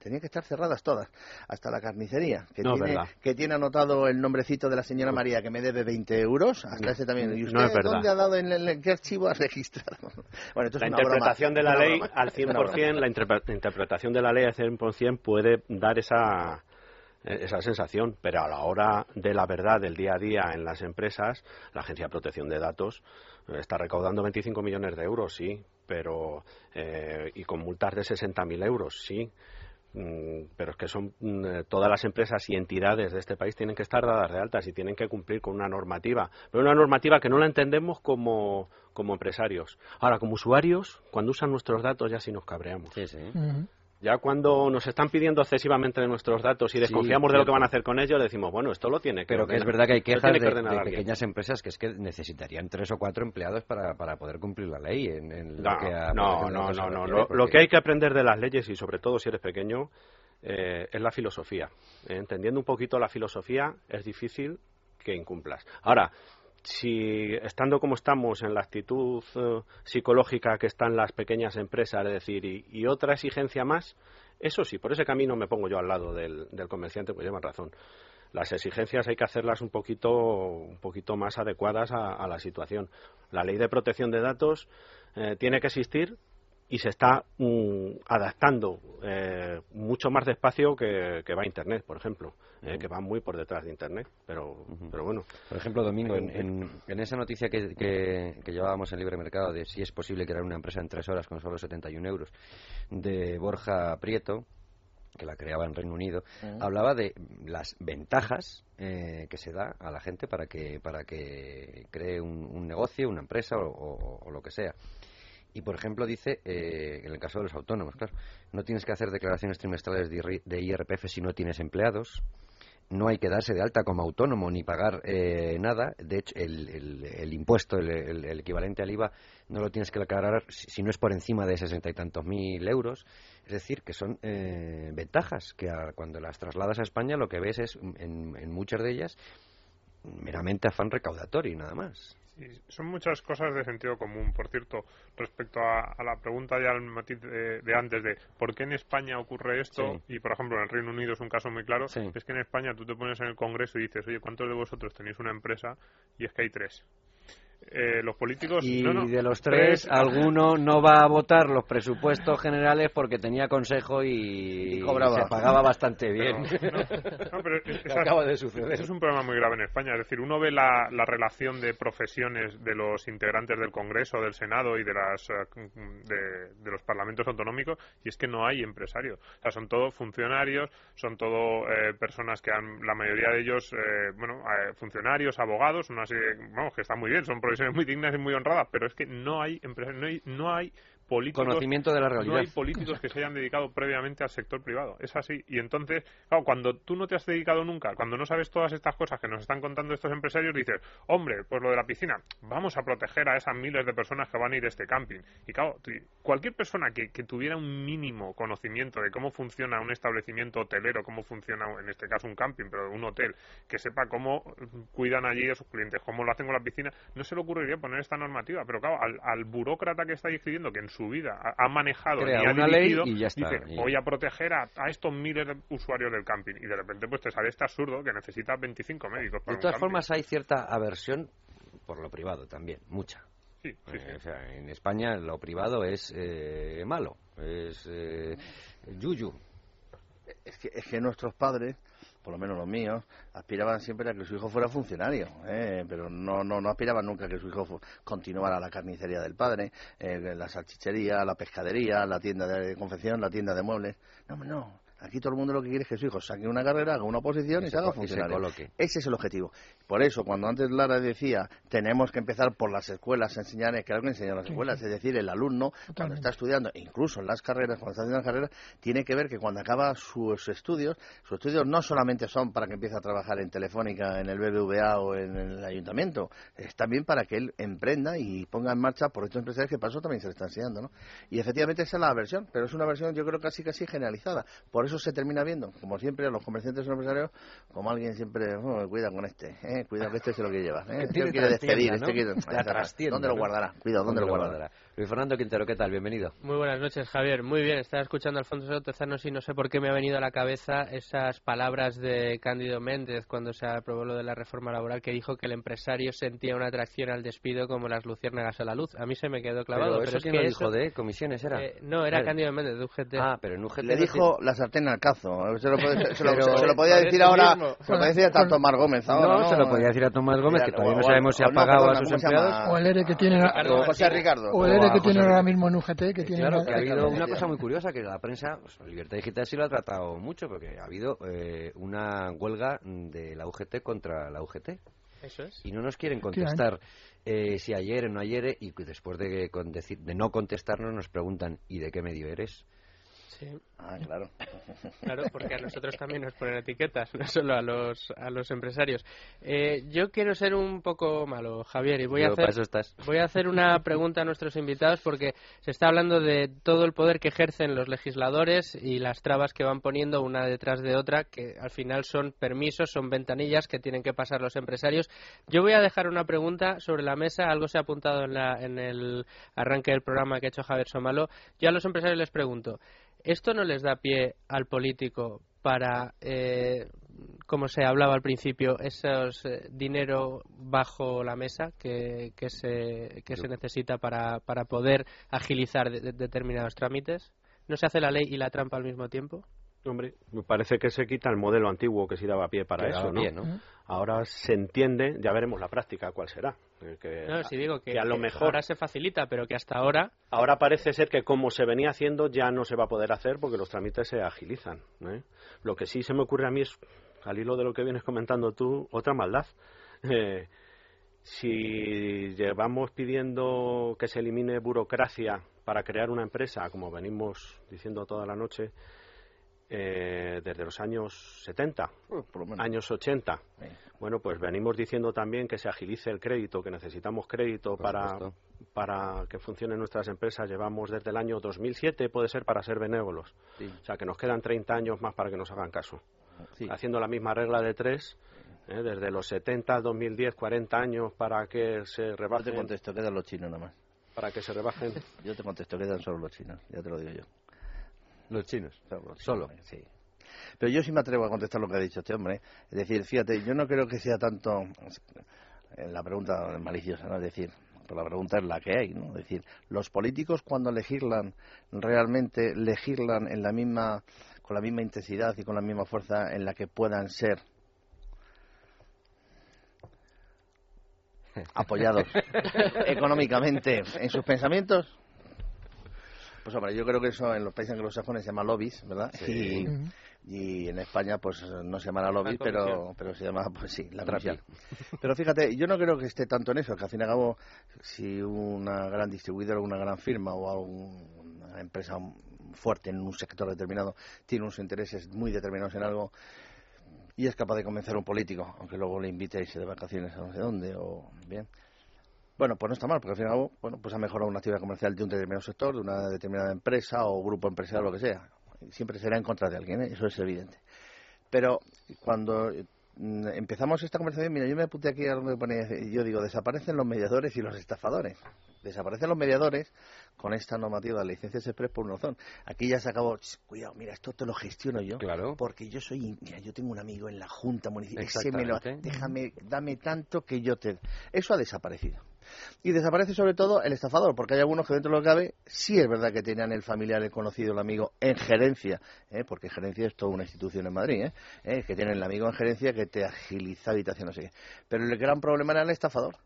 Speaker 5: Tenían que estar cerradas todas, hasta la carnicería, que,
Speaker 6: No,
Speaker 5: tiene, que tiene anotado el nombrecito de la señora María que me debe 20 euros, hasta ese también. ¿Y usted
Speaker 6: No es
Speaker 5: dónde ha dado, en, el- en qué archivo ha registrado? Bueno, esto es
Speaker 6: la
Speaker 5: una
Speaker 6: interpretación
Speaker 5: broma,
Speaker 6: de la ley
Speaker 5: broma,
Speaker 6: al
Speaker 5: es una
Speaker 6: 100%,
Speaker 5: broma.
Speaker 6: la interpre- interpretación de la ley al 100% puede dar esa eh, esa sensación, pero a la hora de la verdad del día a día en las empresas, la Agencia de Protección de Datos eh, está recaudando 25 millones de euros, sí, pero eh, y con multas de 60.000 euros, sí. Mm, Pero es que son mm, eh, todas las empresas y entidades de este país tienen que estar dadas de altas y tienen que cumplir con una normativa, pero una normativa que no la entendemos como, como empresarios. Ahora, como usuarios, cuando usan nuestros datos ya sí nos cabreamos. Ya cuando nos están pidiendo excesivamente de nuestros datos y desconfiamos de lo que van a hacer con ellos, decimos, bueno, esto lo tiene que
Speaker 2: Pero que es verdad que hay quejas de,
Speaker 6: que
Speaker 2: de pequeñas empresas que es que necesitarían tres o cuatro empleados para, para poder cumplir la ley. En, en
Speaker 6: No,
Speaker 2: lo que a
Speaker 6: no, no, no, Lo, que hay que aprender de las leyes y sobre todo si eres pequeño eh, es la filosofía. Eh, entendiendo un poquito la filosofía es difícil que incumplas. Ahora, si estando como estamos en la actitud eh, psicológica que están las pequeñas empresas, es decir, y, y otra exigencia más, eso sí, por ese camino me pongo yo al lado del, comerciante, pues llevan razón. Las exigencias hay que hacerlas un poquito, un poquito más adecuadas a, a la situación. La ley de protección de datos eh, tiene que existir y se está mm, adaptando eh, mucho más despacio que, que va Internet, por ejemplo, eh, que va muy por detrás de Internet. Pero, pero bueno.
Speaker 2: Por ejemplo, Domingo, en, en- en esa noticia que, que- que llevábamos en Libre Mercado de si es posible crear una empresa en tres horas con solo 71 euros, de Borja Prieto, que la creaba en Reino Unido, hablaba de las ventajas eh, que se da a la gente para que, para que cree un, un negocio, una empresa o, o- o lo que sea. Y, por ejemplo, dice, eh, en el caso de los autónomos, claro, no tienes que hacer declaraciones trimestrales de IR- de IRPF si no tienes empleados, no hay que darse de alta como autónomo ni pagar eh, nada. De hecho, el, el- el impuesto, el, el- equivalente al IVA, no lo tienes que declarar si, si no es por encima de sesenta y tantos mil euros. Es decir, que son eh, ventajas que a- cuando las trasladas a España lo que ves es, en, en muchas de ellas, meramente afán recaudatorio y nada más.
Speaker 4: Sí, son muchas cosas de sentido común. Por cierto, respecto a, a la pregunta ya al matiz de, de antes de por qué en España ocurre esto, y por ejemplo en el Reino Unido es un caso muy claro, es que en España tú te pones en el Congreso y dices, oye, ¿cuántos de vosotros tenéis una empresa? Y es que hay tres. Eh, los políticos...
Speaker 2: Y
Speaker 4: no, no,
Speaker 2: de los tres, alguno no va a votar los presupuestos generales porque tenía consejo y,
Speaker 5: Y cobraba.
Speaker 2: se pagaba bastante bien.
Speaker 4: Pero, no, no, pero es- es-
Speaker 2: Acaba de suceder.
Speaker 4: Eso es un problema muy grave en España. Es decir, uno ve la, la relación de profesiones de los integrantes del Congreso, del Senado y de, las, eh, de, de los parlamentos autonómicos y es que no hay empresarios. O sea, son todos funcionarios, son todo eh, personas que han, la mayoría de ellos, eh, bueno, eh, funcionarios, abogados, una serie, vamos, que están muy bien, son profesiones muy dignas y muy honradas, pero es que no hay no hay, no hay políticos
Speaker 2: Conocimiento de la realidad.
Speaker 4: no hay políticos que se hayan dedicado previamente al sector privado. Es así. Y entonces, claro, cuando tú no te has dedicado nunca, cuando no sabes todas estas cosas que nos están contando estos empresarios, dices, hombre, pues lo de la piscina, vamos a proteger a esas miles de personas que van a ir a este camping. Y claro, cualquier persona que, que tuviera un mínimo conocimiento de cómo funciona un establecimiento hotelero, cómo funciona, en este caso, un camping, pero un hotel, que sepa cómo cuidan allí a sus clientes, cómo lo hacen con la piscina, no se le ocurriría poner esta normativa. Pero claro, al, al burócrata que está escribiendo, que en su vida ha, ha manejado
Speaker 2: Crea
Speaker 4: y ha
Speaker 2: una ley
Speaker 4: dirigido,
Speaker 2: y ya está.
Speaker 4: dice,
Speaker 2: Y-
Speaker 4: voy a proteger a, a estos miles de usuarios del camping. Y de repente pues te sale este absurdo que necesita 25 médicos para
Speaker 2: De todas formas, hay cierta aversión por lo privado también, mucha.
Speaker 4: Sí, sí,
Speaker 2: Eh, o sea, en España lo privado es eh, malo, es eh, yuyu.
Speaker 5: Es que, es que nuestros padres, por lo menos los míos, aspiraban siempre a que su hijo fuera funcionario, ¿eh? pero no, no, no aspiraban nunca a que su hijo continuara la carnicería del padre, eh, la salchichería, la pescadería, la tienda de confección, la tienda de muebles. No, no. Aquí todo el mundo lo que quiere es que su hijo saque una carrera, haga una oposición y,
Speaker 2: Y
Speaker 5: se
Speaker 2: se
Speaker 5: haga
Speaker 2: se
Speaker 5: funcionario.
Speaker 2: coloque.
Speaker 5: Ese es el objetivo. Por eso, cuando antes Lara decía, tenemos que empezar por las escuelas, a enseñar, es que algo que enseñan las
Speaker 7: Sí,
Speaker 5: escuelas,
Speaker 7: sí.
Speaker 5: es decir, el alumno, cuando está estudiando, incluso en las carreras, cuando está haciendo las carreras, tiene que ver que cuando acaba sus estudios, sus estudios no solamente son para que empiece a trabajar en Telefónica, en el BBVA o en el ayuntamiento, es también para que él emprenda y ponga en marcha proyectos empresariales que para eso también se le está enseñando, ¿no? Y efectivamente esa es la versión, pero es una versión yo creo casi casi generalizada. Por eso se termina viendo, como siempre, los comerciantes y los empresarios, como alguien siempre, oh, cuida con este, eh, cuidado que este se lo quiere llevar. Eh, este quiere despedir, este quiere... ¿Dónde lo guardará? Cuidado, ¿dónde, lo guardará?
Speaker 2: Luis Fernando Quintero, ¿qué tal? Bienvenido.
Speaker 3: Muy buenas noches, Javier. Muy bien, estaba escuchando a Alfonso Tezanos y no sé por qué me ha venido a la cabeza esas palabras de Cándido Méndez cuando se aprobó lo de la reforma laboral que dijo que el empresario sentía una atracción al despido como las luciérnagas a la luz. A mí se me quedó clavado.
Speaker 2: ¿Pero, eso quién lo dijo de comisiones era?
Speaker 3: Eh, no, era Cándido Méndez de UGT.
Speaker 2: Ah, pero en UGT
Speaker 5: Le dijo la sartén al cazo. Se lo, se lo, podía decir ahora, se lo podía decir a Tomás Gómez ahora.
Speaker 2: No, se lo podía decir a Tomás Gómez, que todavía no sabemos si ha pagado a sus empleados.
Speaker 7: O el ERE que tiene...
Speaker 5: José Ricardo.
Speaker 7: O el ERE que tiene ahora mismo en UGT, que tiene...
Speaker 2: Claro, que ha habido una cosa muy curiosa, que la prensa, pues, Libertad Digital sí lo ha tratado mucho, porque ha habido eh, una huelga de la UGT contra la UGT.
Speaker 3: Eso es.
Speaker 2: Y no nos quieren contestar eh, si ayer o no ayer, y después de, de no contestarnos nos preguntan ¿y de qué medio eres?
Speaker 5: Ah, claro.
Speaker 3: Claro, porque a nosotros también nos ponen etiquetas, no solo a los, a los empresarios. Eh, yo quiero ser un poco malo, Javier, y voy a, hacer, voy a hacer una pregunta a nuestros invitados porque se está hablando de todo el poder que ejercen los legisladores y las trabas que van poniendo una detrás de otra, que al final son permisos, son ventanillas que tienen que pasar los empresarios. Yo voy a dejar una pregunta sobre la mesa, algo se ha apuntado en, la, en el arranque del programa que ha hecho Javier Somalo. Yo a los empresarios les pregunto, ¿Esto no les da pie al político para, eh, como se hablaba al principio, esos eh, dinero bajo la mesa que, que, se, que se necesita para, para poder agilizar determinados trámites? ¿No se hace la ley y la trampa al mismo tiempo?
Speaker 6: Hombre, me parece que se quita el modelo antiguo que sí daba pie para eso, ¿no? Ahora se entiende, ya veremos la práctica cuál será.
Speaker 3: Que, no, si digo que, a lo mejor ahora se facilita, pero que hasta ahora.
Speaker 6: Ahora parece ser que como se venía haciendo ya no se va a poder hacer porque los trámites se agilizan. ¿eh? Lo que sí se me ocurre a mí es, al hilo de lo que vienes comentando tú, otra maldad. Eh, si llevamos pidiendo que se elimine burocracia para crear una empresa, como venimos diciendo toda la noche, eh, desde los años 70, años 80. Bueno, pues venimos diciendo también que se agilice el crédito, que necesitamos crédito para, para que funcionen nuestras empresas. Llevamos desde el año 2007, puede ser para ser benévolos. O sea, que nos quedan 30 años más para que nos hagan caso. Haciendo la misma regla de tres, ¿eh? desde los 70 al 2010, 40 años para que se rebajen.
Speaker 5: Yo te contesto, quedan los chinos nada más.
Speaker 6: Para que se rebajen.
Speaker 5: Yo te contesto, quedan solo los chinos, ya te lo digo yo.
Speaker 2: Los chinos, solo.
Speaker 5: Sí. Pero yo sí me atrevo a contestar lo que ha dicho este hombre. Es decir, fíjate, yo no creo que sea tanto la pregunta maliciosa, ¿no? Es decir, pues la pregunta es la que hay, ¿no? Es decir, los políticos cuando legislan, realmente legislan en la misma, con la misma intensidad y con la misma fuerza en la que puedan ser apoyados económicamente en sus pensamientos pues hombre, yo creo que eso en los países anglosajones se llama lobbies, ¿verdad? Sí. Y, en España pues no se llama lobbies, pero, pero se llama, pues sí, la comisión. Pero fíjate, yo no creo que esté tanto en eso, que al fin y al cabo, si una gran distribuidora, una gran firma o una empresa fuerte en un sector determinado tiene unos intereses muy determinados en algo, y es capaz de convencer a un político, aunque luego le invite a irse de vacaciones a no sé dónde, o bien, bueno, pues no está mal, porque al final, bueno, pues ha mejorado una actividad comercial de un determinado sector, de una determinada empresa o grupo empresarial, lo que sea. Siempre será en contra de alguien, ¿eh? eso es evidente. Pero cuando mm, empezamos esta conversación, mira, yo me apunté aquí algo que pone, yo digo, desaparecen los mediadores y los estafadores. Desaparecen los mediadores con esta normativa de licencias express por una razón. Aquí ya se acabó, cuidado, mira, esto te lo gestiono yo,
Speaker 2: claro.
Speaker 5: porque yo soy, mira, yo tengo un amigo en la Junta Municipal, déjame, dame tanto que yo te... Eso ha desaparecido. Y desaparece sobre todo el estafador, porque hay algunos que dentro de lo que cabe sí es verdad que tenían el familiar, el conocido, el amigo en gerencia, ¿eh? porque gerencia es toda una institución en Madrid, ¿eh? ¿Eh? que tienen el amigo en gerencia que te agiliza habitación, no sé qué. Pero el gran problema era el estafador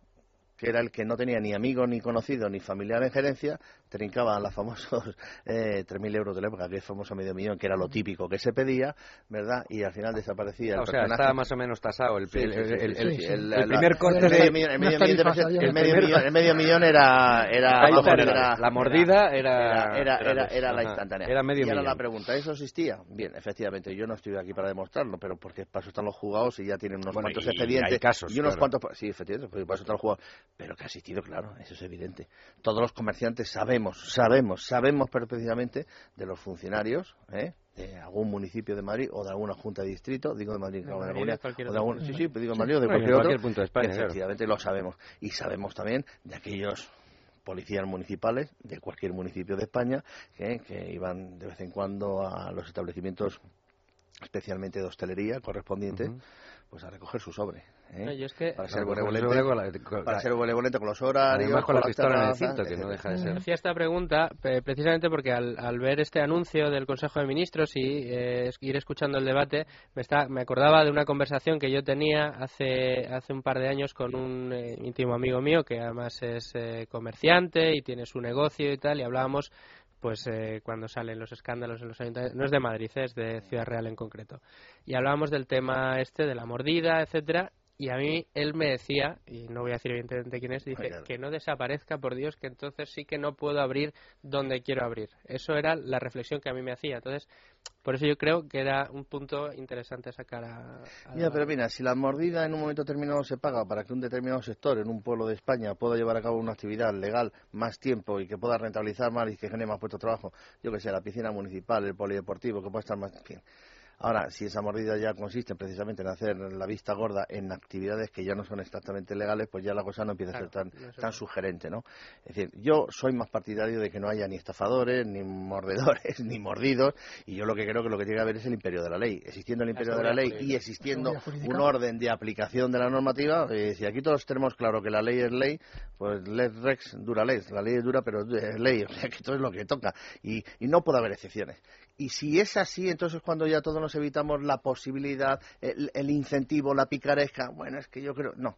Speaker 5: que era el que no tenía ni amigo, ni conocido, ni familiar en gerencia, trincaba los famosos eh, 3.000 euros de la época, que es famoso medio millón, que era lo típico que se pedía, ¿verdad? Y al final desaparecía el
Speaker 2: O sea, estaba más o menos tasado el, primer coste
Speaker 5: de... El medio millón era... era,
Speaker 2: la mordida
Speaker 5: era... Era, era, era, la instantánea.
Speaker 2: Era medio
Speaker 5: y ahora la pregunta, ¿eso existía? Bien, efectivamente, yo no estoy aquí para demostrarlo, pero porque para eso están los jugados y ya tienen unos cuantos expedientes.
Speaker 2: Y, hay casos,
Speaker 5: y unos cuantos... Sí, efectivamente, para eso están los jugados pero que ha existido, claro, eso es evidente. Todos los comerciantes sabemos, sabemos, sabemos perfectamente de los funcionarios, ¿eh? de algún municipio de Madrid o de alguna junta de distrito, digo de Madrid,
Speaker 3: De
Speaker 5: o de
Speaker 3: Madrid,
Speaker 5: alguna-
Speaker 3: de cualquier
Speaker 5: o de algún- sí, sí, digo de Madrid o de cualquier, otro,
Speaker 2: punto de España,
Speaker 5: que
Speaker 2: claro.
Speaker 5: efectivamente lo sabemos. Y sabemos también de aquellos policías municipales de cualquier municipio de España que, que iban de vez en cuando a los establecimientos especialmente de hostelería correspondientes pues a recoger su sobre ¿eh?
Speaker 3: No, yo es que-
Speaker 5: para ser
Speaker 2: pues
Speaker 5: benevolente
Speaker 2: sobre con la- con la-
Speaker 5: con los horarios
Speaker 2: Además, con la
Speaker 5: las
Speaker 2: pistola en el cinto, que no deja de ser.
Speaker 3: Hacía esta pregunta pe- precisamente porque al, al ver este anuncio del Consejo de Ministros y eh, es- ir escuchando el debate, me, está, me acordaba de una conversación que yo tenía hace, hace un par de años con un eh, íntimo amigo mío que además es eh, comerciante y tiene su negocio y tal, y hablábamos pues eh, cuando salen los escándalos en los ayuntamientos, no es de Madrid, es de Ciudad Real en concreto. Y hablábamos del tema este de la mordida, etcétera, y a mí él me decía, y no voy a decir evidentemente quién es, dice
Speaker 5: Claro.
Speaker 3: que no desaparezca, por Dios, que entonces sí que no puedo abrir donde quiero abrir. Eso era la reflexión que a mí me hacía. Entonces, por eso yo creo que era un punto interesante sacar a... a-
Speaker 5: Ya, pero mira, si la mordida en un momento determinado se paga para que un determinado sector en un pueblo de España pueda llevar a cabo una actividad legal más tiempo y que pueda rentabilizar más y que genere más puestos de trabajo, yo que sé, la piscina municipal, el polideportivo, que pueda estar más... En fin. Ahora, si esa mordida ya consiste precisamente en hacer la vista gorda en actividades que ya no son exactamente legales, pues ya la cosa no empieza a ser tan,
Speaker 3: no
Speaker 5: tan sugerente, ¿no? Es decir, yo soy más partidario de que no haya ni estafadores, ni mordedores, ni mordidos, y yo lo que creo que lo que tiene que haber es el imperio de la ley. Existiendo el imperio de la ley y existiendo un orden de aplicación de la normativa, eh, si aquí todos tenemos claro que la ley es ley, pues lex rex dura lex, la ley es dura pero es ley, o sea que esto es lo que toca y, y no puede haber excepciones. Y si es así, entonces cuando ya todos nos evitamos la posibilidad, el, incentivo, la picaresca, bueno, es que yo creo, no.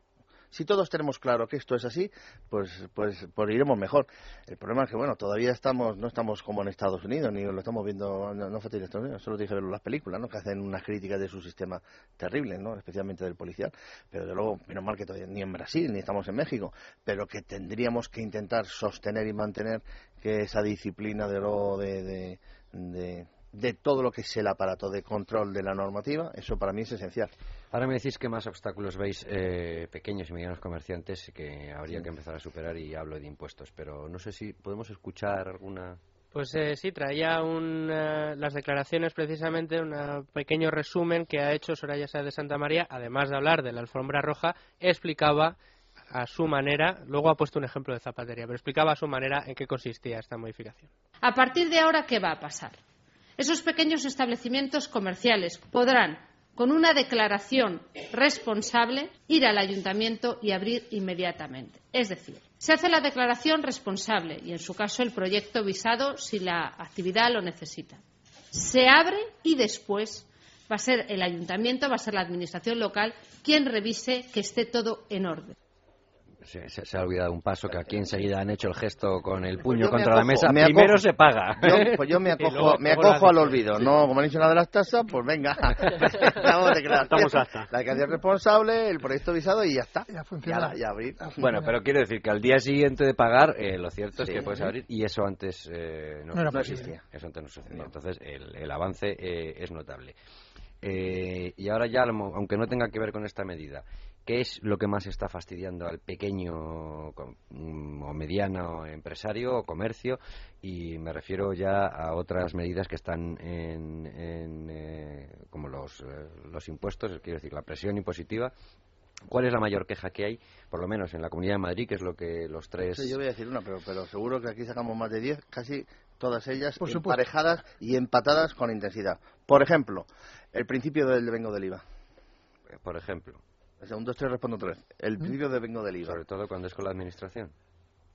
Speaker 5: Si todos tenemos claro que esto es así, pues, pues, pues iremos mejor. El problema es que, bueno, todavía estamos, no estamos como en Estados Unidos, ni lo estamos viendo, no, no en Estados Unidos, solo dije verlo en las películas, ¿no? Que hacen unas críticas de su sistema terrible, ¿no? Especialmente del policial. Pero de luego, menos mal que todavía ni en Brasil, ni estamos en México, pero que tendríamos que intentar sostener y mantener que esa disciplina de de, de, de, de todo lo que es el aparato de control de la normativa, eso para mí es esencial.
Speaker 2: Ahora me decís que más obstáculos veis eh, pequeños y medianos comerciantes que habría que empezar a superar y hablo de impuestos, pero no sé si podemos escuchar alguna...
Speaker 3: Pues eh, sí, traía un, eh, las declaraciones precisamente, un pequeño resumen que ha hecho Soraya Sáez de Santa María, además de hablar de la alfombra roja, explicaba a su manera, luego ha puesto un ejemplo de zapatería, pero explicaba a su manera en qué consistía esta modificación.
Speaker 14: A partir de ahora, ¿qué va a pasar? Esos pequeños establecimientos comerciales podrán, con una declaración responsable, ir al ayuntamiento y abrir inmediatamente. Es decir, se hace la declaración responsable y, en su caso, el proyecto visado si la actividad lo necesita. Se abre y después va a ser el ayuntamiento, va a ser la administración local quien revise que esté todo en orden.
Speaker 2: Se, se- se ha olvidado un paso que aquí enseguida han hecho el gesto con el puño
Speaker 5: Yo me
Speaker 2: contra la mesa.
Speaker 5: me
Speaker 2: Primero
Speaker 5: acojo.
Speaker 2: se paga.
Speaker 5: Yo, pues yo me acojo,
Speaker 2: luego-
Speaker 5: me acojo al olvido. No, como han dicho nada de las tasas, pues venga. Vamos a declarar.
Speaker 6: Estamos hasta.
Speaker 5: La alcaldía responsable, el proyecto visado y ya está.
Speaker 7: Ya funciona.
Speaker 5: la- ya abrir.
Speaker 2: Bueno, pero quiero decir que al día siguiente de pagar, eh, lo cierto es
Speaker 5: Sí.
Speaker 2: que puedes abrir y eso antes eh, no,
Speaker 7: No
Speaker 2: existía. Eso antes no sucedía. Entonces, el, el avance eh, es notable. Eh, y ahora ya, aunque no tenga que ver con esta medida, ¿qué es lo que más está fastidiando al pequeño mm, o mediano empresario o comercio? Y me refiero ya a otras medidas que están en, en, eh, como los, eh, los impuestos, quiero decir, la presión impositiva. ¿Cuál es la mayor queja que hay, por lo menos en la Comunidad de Madrid, que es lo que los tres...
Speaker 5: Sí, yo voy a decir una, pero, pero seguro que aquí sacamos más de 10, casi todas ellas
Speaker 7: Por
Speaker 5: emparejadas y empatadas con intensidad. Por ejemplo, el principio del devengo del IVA.
Speaker 2: Por ejemplo,
Speaker 5: O sea, un, dos, tres, respondo tres. El principio del devengo del IVA.
Speaker 2: sobre todo cuando es con la Administración.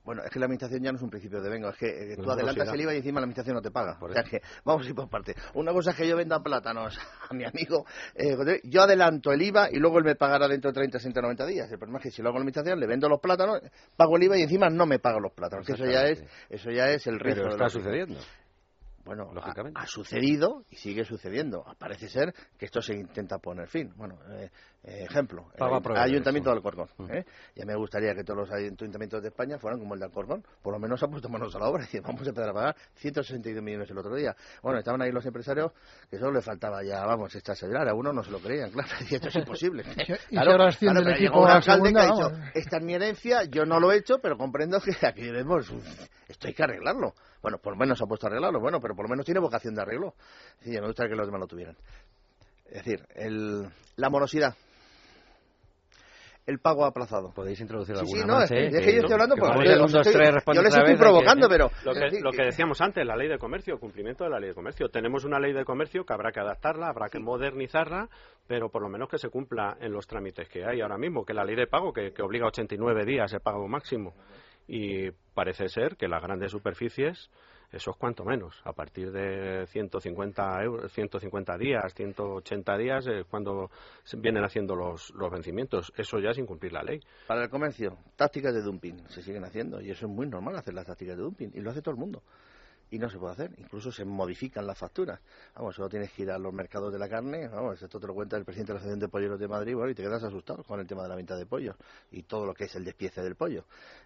Speaker 5: Bueno, es que la administración ya no es un principio de vengo, es que eh, tú
Speaker 6: No,
Speaker 5: adelantas el. IVA y encima la administración no te paga.
Speaker 2: Por
Speaker 5: o sea
Speaker 2: eso.
Speaker 5: que vamos a ir por parte. Una cosa es que yo venda plátanos a mi amigo, eh, yo adelanto el IVA y luego él me pagará dentro de 30, 60, 90 días. El problema es que si lo hago con la administración, le vendo los plátanos, pago el IVA y encima no me paga los plátanos. Que eso ya es, eso ya es el riesgo.
Speaker 2: Pero
Speaker 5: de
Speaker 2: está sucediendo.
Speaker 5: Bueno, ha,
Speaker 2: lógicamente.
Speaker 5: ha sucedido y sigue sucediendo. Parece ser que esto se intenta poner fin. Bueno, eh, eh, ejemplo, el Ayuntamiento de Alcorcón. ¿eh? Ya me gustaría que todos los ayuntamientos de España fueran como el de Alcorcón. Por lo menos ha puesto manos a la obra y vamos a empezar a pagar 162 millones el otro día. Bueno, estaban ahí los empresarios que solo le faltaba ya, vamos, echarse a llorar. A uno no se lo creían, claro. Y esto es imposible.
Speaker 7: y si ahora el
Speaker 5: pero
Speaker 7: equipo
Speaker 5: llegó un alcalde que ha
Speaker 7: segunda,
Speaker 5: dicho, esta es mi herencia, yo no lo he hecho, pero comprendo que aquí debemos, esto hay que arreglarlo. Bueno, por lo menos se ha puesto a arreglarlo, bueno, pero por lo menos tiene vocación de arreglo. Sí, me gustaría que los demás lo tuvieran. Es decir, el, la morosidad. El pago aplazado.
Speaker 2: Podéis introducir
Speaker 5: Sí,
Speaker 2: alguna
Speaker 5: sí, no,
Speaker 2: más,
Speaker 5: es que-
Speaker 2: ¿eh?
Speaker 5: es que yo estoy hablando por-
Speaker 2: como
Speaker 5: yo
Speaker 2: el
Speaker 5: los
Speaker 2: 1, 2,
Speaker 5: estoy-
Speaker 2: 3,
Speaker 5: yo les estoy
Speaker 2: que-
Speaker 5: provocando, pero-
Speaker 6: Lo que, lo que decíamos antes, la ley de comercio, cumplimiento de la ley de comercio. Tenemos una ley de comercio que habrá que adaptarla, habrá que modernizarla, pero por lo menos que se cumpla en los trámites que hay ahora mismo, que la ley de pago, que, que obliga a 89 días el pago máximo. Y parece ser que las grandes superficies, eso es cuanto menos. A partir de 150, euros, 150 días, 180 días, es cuando vienen haciendo los, los vencimientos. Eso ya es incumplir la ley.
Speaker 5: Para el comercio, tácticas de dumping se siguen haciendo y eso es muy normal hacer las tácticas de dumping y lo hace todo el mundo. Y no se puede hacer, incluso se modifican las facturas. Vamos, solo tienes que ir a los mercados de la carne, vamos, esto te lo cuenta el presidente de la Asociación de Polleros de Madrid, bueno, y te quedas asustado con el tema de la venta de pollos y todo lo que es el despiece del pollo.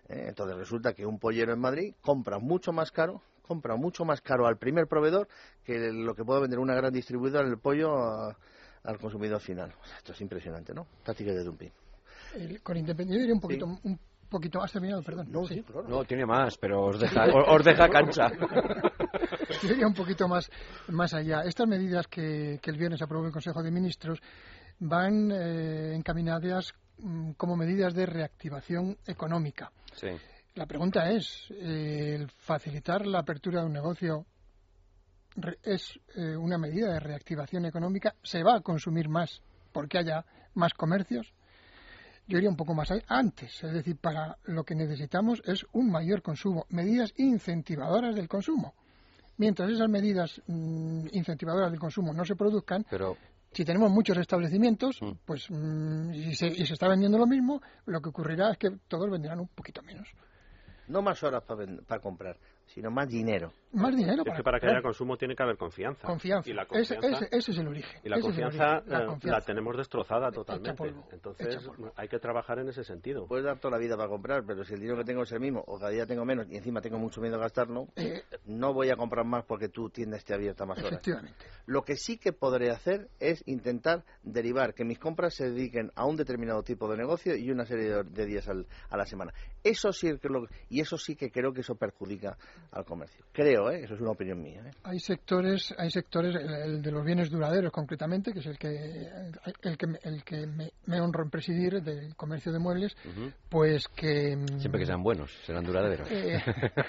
Speaker 5: ¿eh? Entonces resulta que un pollero en Madrid compra mucho más caro, compra mucho más caro al primer proveedor que lo que puede vender una gran distribuidora el pollo a- al consumidor final. O sea, esto es impresionante, ¿no? Tácticas de dumping.
Speaker 7: El- con independencia, un poquito, un poquito más terminado, perdón. No, sí.
Speaker 2: No, tiene más, pero os deja, os, deja cancha.
Speaker 7: Yo iría un poquito más, más allá. Estas medidas que, que el viernes aprobó el Consejo de Ministros van eh, encaminadas mm, como medidas de reactivación económica.
Speaker 2: Sí.
Speaker 7: La pregunta es, eh, ¿el facilitar la apertura de un negocio re- es eh, una medida de reactivación económica? ¿Se va a consumir más porque haya más comercios? Yo iría un poco más a- antes, es decir, para lo que necesitamos es un mayor consumo, medidas incentivadoras del consumo. Mientras esas medidas mm, incentivadoras del consumo no se produzcan,
Speaker 2: Pero
Speaker 7: si tenemos muchos establecimientos, pues mm, y, se, y se está vendiendo lo mismo, lo que ocurrirá es que todos venderán un poquito menos.
Speaker 5: No más horas para comprar, sino más dinero.
Speaker 7: Más dinero
Speaker 6: Es
Speaker 7: para
Speaker 6: que para que haya consumo tiene que haber confianza.
Speaker 7: Confianza.
Speaker 6: Y la
Speaker 7: Ese-
Speaker 6: confianza,
Speaker 7: ese- ese es el origen.
Speaker 6: Y la confianza,
Speaker 7: origen, la confianza.
Speaker 6: la tenemos destrozada totalmente.
Speaker 7: polvo,
Speaker 6: Entonces hay que trabajar en ese sentido.
Speaker 5: Puedes dar toda la vida para comprar, pero si el dinero que tengo es el mismo, o cada día tengo menos y encima tengo mucho miedo a gastarlo,
Speaker 7: Eh,
Speaker 5: no voy a comprar más porque tu tienda esté abierta más horas.
Speaker 7: Efectivamente.
Speaker 5: Lo que sí que podré hacer es intentar derivar que mis compras se dediquen a un determinado tipo de negocio y una serie de, de días al- a la semana. Eso sí que lo- y eso sí que creo que eso perjudica al comercio. Creo, ¿eh? eso es una opinión mía. ¿eh?
Speaker 7: Hay sectores, hay sectores, el, el de los bienes duraderos concretamente, que es el que el que, me- el que me, me honro en presidir del comercio de muebles, pues que
Speaker 2: siempre que sean buenos, serán duraderos.
Speaker 7: Eh.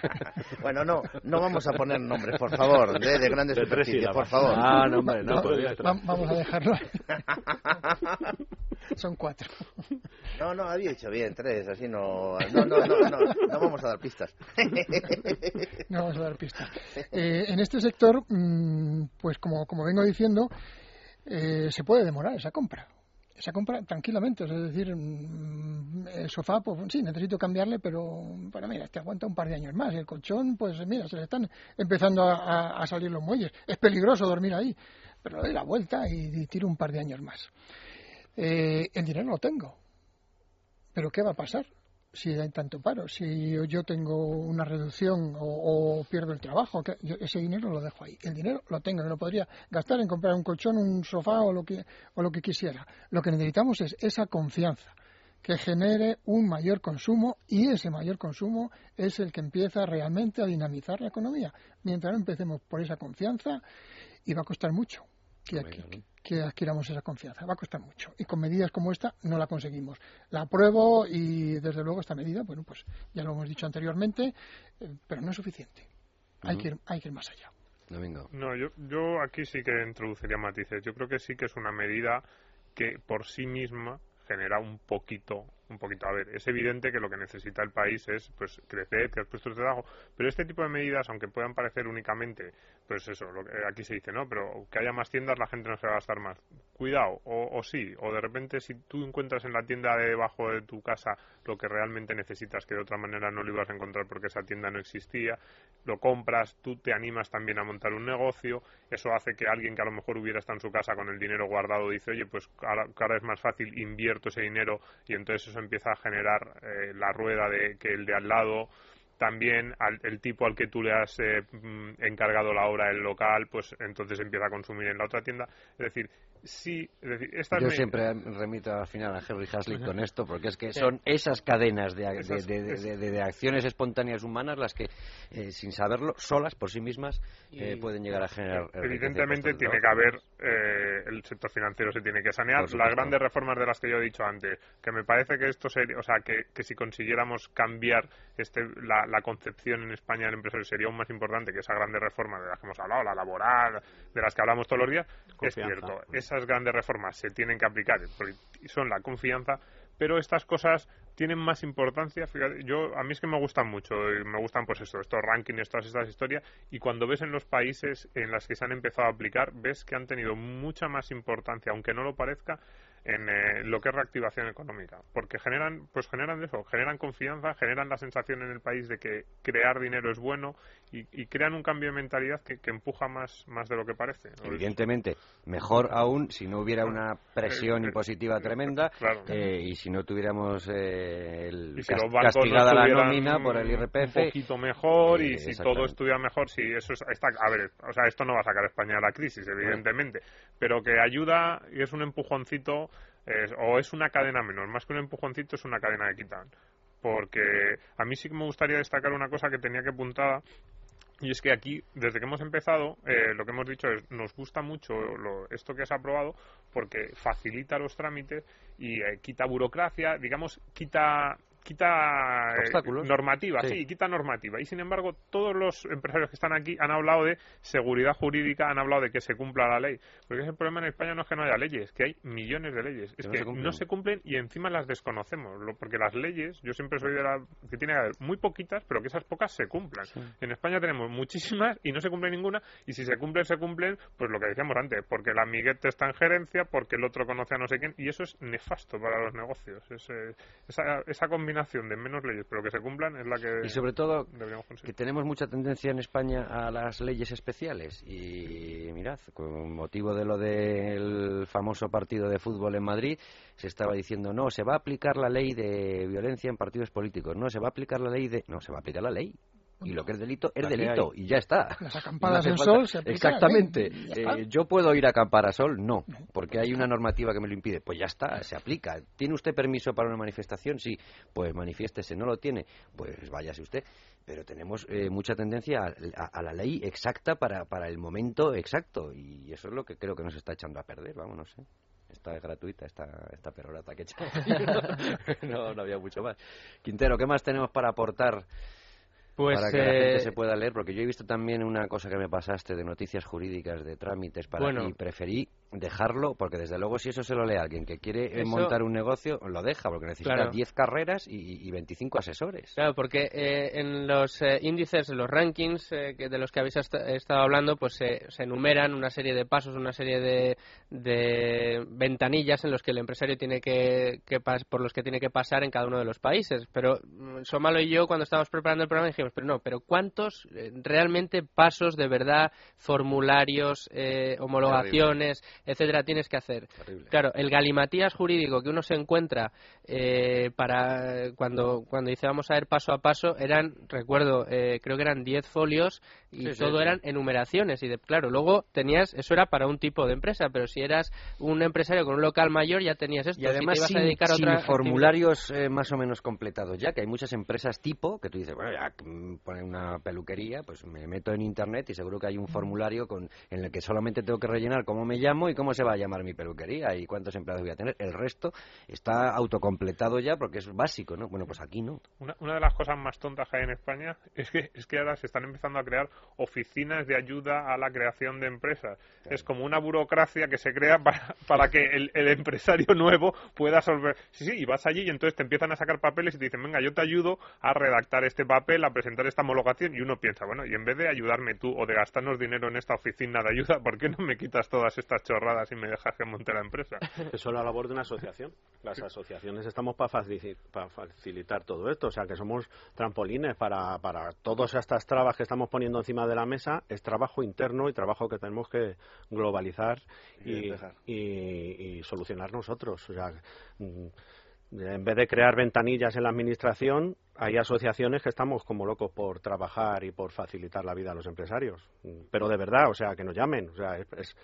Speaker 5: bueno, no, no vamos a poner nombres, por favor, de, de grandes
Speaker 2: De tres
Speaker 5: superficies, por favor.
Speaker 2: Ah, no, hombre, no,
Speaker 7: va- vamos a dejarlo. Son cuatro.
Speaker 5: No, no, había hecho bien, tres, así no. No, no, no, no, no vamos a dar pistas.
Speaker 7: No vamos a dar pistas. Eh, en este sector, mm, pues como, como vengo diciendo, eh, se puede demorar esa compra. Esa compra tranquilamente, es decir, mm, el sofá, pues sí, necesito cambiarle, pero bueno, mira, te aguanta un par de años más. El colchón, pues mira, se le están empezando a, a- a salir los muelles. Es peligroso dormir ahí, pero le doy la vuelta y, y tiro un par de años más. Eh, el dinero lo tengo, pero ¿qué va a pasar? si hay tanto paro, si yo, tengo una reducción o, o pierdo el trabajo, yo ese dinero lo dejo ahí. El dinero lo tengo, que lo podría gastar en comprar un colchón, un sofá o lo que, o lo que quisiera. Lo que necesitamos es esa confianza que genere un mayor consumo y ese mayor consumo es el que empieza realmente a dinamizar la economía. Mientras no empecemos por esa confianza, y va a costar mucho que, que- que adquiramos esa confianza. Va a costar mucho. Y con medidas como esta no la conseguimos. La apruebo y desde luego esta medida, bueno, pues ya lo hemos dicho anteriormente, eh, pero no es suficiente. Hay, que ir, hay que ir más allá.
Speaker 2: Domingo.
Speaker 4: No, yo, yo aquí sí que introduciría matices. Yo creo que sí que es una medida que por sí misma genera un poquito un poquito, a ver, es evidente que lo que necesita el país es pues crecer, crear puestos de trabajo, pero este tipo de medidas, aunque puedan parecer únicamente, pues eso, lo que aquí se dice, ¿no? Pero que haya más tiendas, la gente no se va a gastar más. Cuidado, o, o sí, o de repente si tú encuentras en la tienda de debajo de tu casa lo que realmente necesitas, que de otra manera no lo ibas a encontrar porque esa tienda no existía, lo compras, tú te animas también a montar un negocio, eso hace que alguien que a lo mejor hubiera estado en su casa con el dinero guardado dice, oye, pues ahora, ahora es más fácil, invierto ese dinero y entonces eso empieza a generar eh, la rueda de que el de al lado también al, el tipo al que tú le has eh, mm, encargado la obra el local, pues entonces empieza a consumir en la otra tienda. Es decir, sí, es decir, estas
Speaker 2: Yo
Speaker 4: me-
Speaker 2: siempre remito al final a Henry Hazlitt con esto, porque es que son esas cadenas de, de- de- de-
Speaker 4: es-
Speaker 2: de- de acciones espontáneas humanas las que, eh, sin saberlo, solas por sí mismas, eh, pueden llegar a generar.
Speaker 4: Evidentemente tiene que haber, eh, el sector financiero se tiene que sanear. Las grandes reformas de las que yo he dicho antes, que me parece que esto sería, o sea, que, que si consiguiéramos cambiar este, la, la concepción en España del empresario sería aún más importante que esas grandes reformas de las que hemos hablado, la laboral, de las que hablamos todos los días.
Speaker 6: Confianza.
Speaker 4: Es cierto, esas grandes reformas se tienen que aplicar porque son la confianza, pero estas cosas tienen más importancia. Fíjate, yo a mí es que me gustan mucho, y me gustan pues esto, estos rankings, todas estas historias, y cuando ves en los países en los que se han empezado a aplicar, ves que han tenido mucha más importancia, aunque no lo parezca, en eh, lo que es reactivación económica, porque generan, pues generan eso, generan confianza, generan la sensación en el país de que crear dinero es bueno y, y crean un cambio de mentalidad que, que empuja más, más de lo que parece. ¿no?
Speaker 2: Evidentemente, mejor aún si no hubiera una presión
Speaker 4: Eh, eh,
Speaker 2: impositiva tremenda
Speaker 4: claro.
Speaker 2: eh, y si no tuviéramos eh, el
Speaker 4: si
Speaker 2: cas-
Speaker 4: los bancos
Speaker 2: castigada
Speaker 4: no
Speaker 2: la nómina por el
Speaker 4: un
Speaker 2: IRPF.
Speaker 4: poquito mejor y
Speaker 2: Eh,
Speaker 4: si todo estuviera mejor, sí, eso es, está, a ver, o sea, esto no va a sacar a España de la crisis, evidentemente, pero que ayuda y es un empujoncito es- o es una cadena menor, más que un empujoncito es una cadena de quitan, porque a mí sí que me gustaría destacar una cosa que tenía que apuntada y es que aquí, desde que hemos empezado, eh, lo que hemos dicho es, nos gusta mucho lo- esto que has aprobado porque facilita los trámites y eh, quita burocracia, digamos, quita quita eh,
Speaker 2: Obstáculos.
Speaker 4: normativa,
Speaker 2: Sí.
Speaker 4: sí. quita normativa. Y sin embargo, todos los empresarios que están aquí han hablado de seguridad jurídica, han hablado de que se cumpla la ley. Porque el problema en España no es que no haya leyes, que hay millones de leyes. Es
Speaker 2: no
Speaker 4: que
Speaker 2: se
Speaker 4: no se cumplen y encima las desconocemos. Lo- porque las leyes, yo siempre soy de la que tiene que haber muy poquitas, pero que esas pocas se cumplan. En España tenemos muchísimas y no se cumple ninguna. Y si se cumplen, se cumplen, pues lo que decíamos antes, porque el amiguete está en gerencia, porque el otro conoce a no sé quién. Y eso es nefasto para los negocios. Es, eh, esa, esa combinación de menos leyes, pero que se cumplan, es la que
Speaker 2: Y sobre todo que tenemos mucha tendencia en España a las leyes especiales. Y mirad, con motivo de lo del famoso partido de fútbol en Madrid, se estaba diciendo no, se va a aplicar la ley de violencia en partidos políticos, no, se va a aplicar la ley de... No, se va a aplicar la ley. Y lo que es delito es delito y ya está.
Speaker 7: Las acampadas
Speaker 2: falta-
Speaker 7: sol se aplica la ley
Speaker 2: Exactamente.
Speaker 7: está.
Speaker 2: Eh, ¿Yo puedo ir a acampar a sol? No, porque hay una normativa que me lo impide. Pues ya está, se aplica. ¿Tiene usted permiso para una manifestación? Sí, pues manifiéstese. ¿No lo tiene? Pues váyase usted. Pero tenemos eh, mucha tendencia a, a- a la ley exacta para, para el momento exacto. Y eso es lo que creo que nos está echando a perder. Vamos, no sé. Esta es gratuita, esta, esta perorata que he no, no había mucho más. Quintero, ¿qué más tenemos para aportar
Speaker 3: Pues,
Speaker 2: para que la gente
Speaker 3: eh,
Speaker 2: se pueda leer, porque yo he visto también una cosa que me pasaste de noticias jurídicas, de trámites para
Speaker 3: Bueno.
Speaker 2: y preferí dejarlo, porque desde luego si eso se lo lee a alguien que quiere eh,
Speaker 3: Eso-
Speaker 2: montar un negocio, lo deja, porque necesita
Speaker 3: Claro.
Speaker 2: 10 carreras y, y 25 asesores.
Speaker 3: Claro, porque eh, en los eh, índices, en los rankings eh, que- de los que habéis est- estado hablando, pues se enumeran una serie de pasos, una serie de, de ventanillas en los que el empresario tiene que, que por los que tiene que pasar en cada uno de los países. Pero mm, Somalo y yo, cuando estábamos preparando el programa, dijimos, pero no, pero ¿cuántos eh, realmente pasos de verdad, formularios, eh, homologaciones, etcétera, tienes que hacer? Claro, el galimatías jurídico que uno se encuentra eh, para cuando cuando dice vamos a ver paso a paso eran recuerdo eh, creo que eran 10 folios y
Speaker 2: Sí,
Speaker 3: todo
Speaker 2: sí.
Speaker 3: eran enumeraciones y de, claro luego tenías eso era para un tipo de empresa pero si eras un empresario con un local mayor ya tenías esto
Speaker 2: Y además
Speaker 3: si te ibas a
Speaker 2: sin,
Speaker 3: dedicar a
Speaker 2: sin
Speaker 3: otra
Speaker 2: formularios eh, más o menos completados ya, que hay muchas empresas tipo que tú dices, bueno, ya ponen una peluquería, pues me meto en internet y seguro que hay un formulario con, en el que solamente tengo que rellenar cómo me llamo y cómo se va a llamar mi peluquería y cuántos empleados voy a tener. El resto está autocompletado ya porque es básico, ¿no? Bueno, pues aquí no.
Speaker 4: Una, una de las cosas más tontas que hay en España es que, es que ahora se están empezando a crear oficinas de ayuda a la creación de empresas. Es como una burocracia que se crea para, para que el, el empresario nuevo pueda solver. Sí, sí, y vas allí y entonces te empiezan a sacar papeles y te dicen, venga, yo te ayudo a redactar este papel, a presentar esta homologación. Y uno piensa, bueno, y en vez de ayudarme tú o de gastarnos dinero en esta oficina de ayuda, ¿por qué no me quitas todas estas chorradas y me dejas que monte la empresa?
Speaker 6: Eso es la labor de una asociación. Las asociaciones estamos para facilitar todo esto. O sea, que somos trampolines para, para todas estas trabas que estamos poniendo encima de la mesa. Es trabajo interno y trabajo que tenemos que globalizar y, y, y solucionar nosotros. O sea, mm, en vez de crear ventanillas en la administración, hay asociaciones que estamos como locos por trabajar y por facilitar la vida a los empresarios. Pero de verdad, o sea, que nos llamen. O sea, es,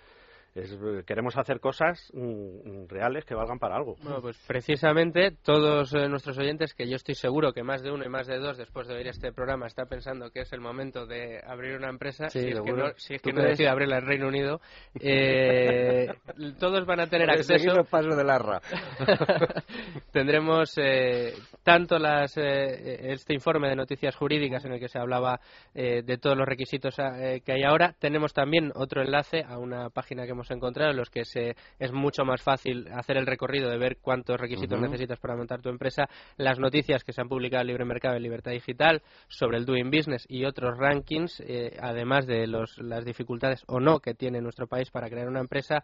Speaker 6: es, queremos hacer cosas mm, reales que valgan para algo.
Speaker 3: Bueno, pues precisamente todos eh, nuestros oyentes, que yo estoy seguro que más de uno y más de dos después de oír este programa está pensando que es el momento de abrir una empresa,
Speaker 2: Sí,
Speaker 3: si es que
Speaker 2: seguro.
Speaker 3: no, si es
Speaker 2: ¿Tú
Speaker 3: que no decide abrirla en Reino Unido, eh, todos van a tener acceso
Speaker 2: los pasos de Larra.
Speaker 3: tendremos eh, tanto las, eh, este informe de noticias jurídicas en el que se hablaba eh, de todos los requisitos eh, que hay ahora. Tenemos también otro enlace a una página que hemos encontrado en los que se, es mucho más fácil hacer el recorrido de ver cuántos requisitos necesitas para montar tu empresa, las noticias que se han publicado en Libre Mercado y Libertad Digital sobre el Doing Business y otros rankings, eh, además de los, las dificultades o no que tiene nuestro país para crear una empresa.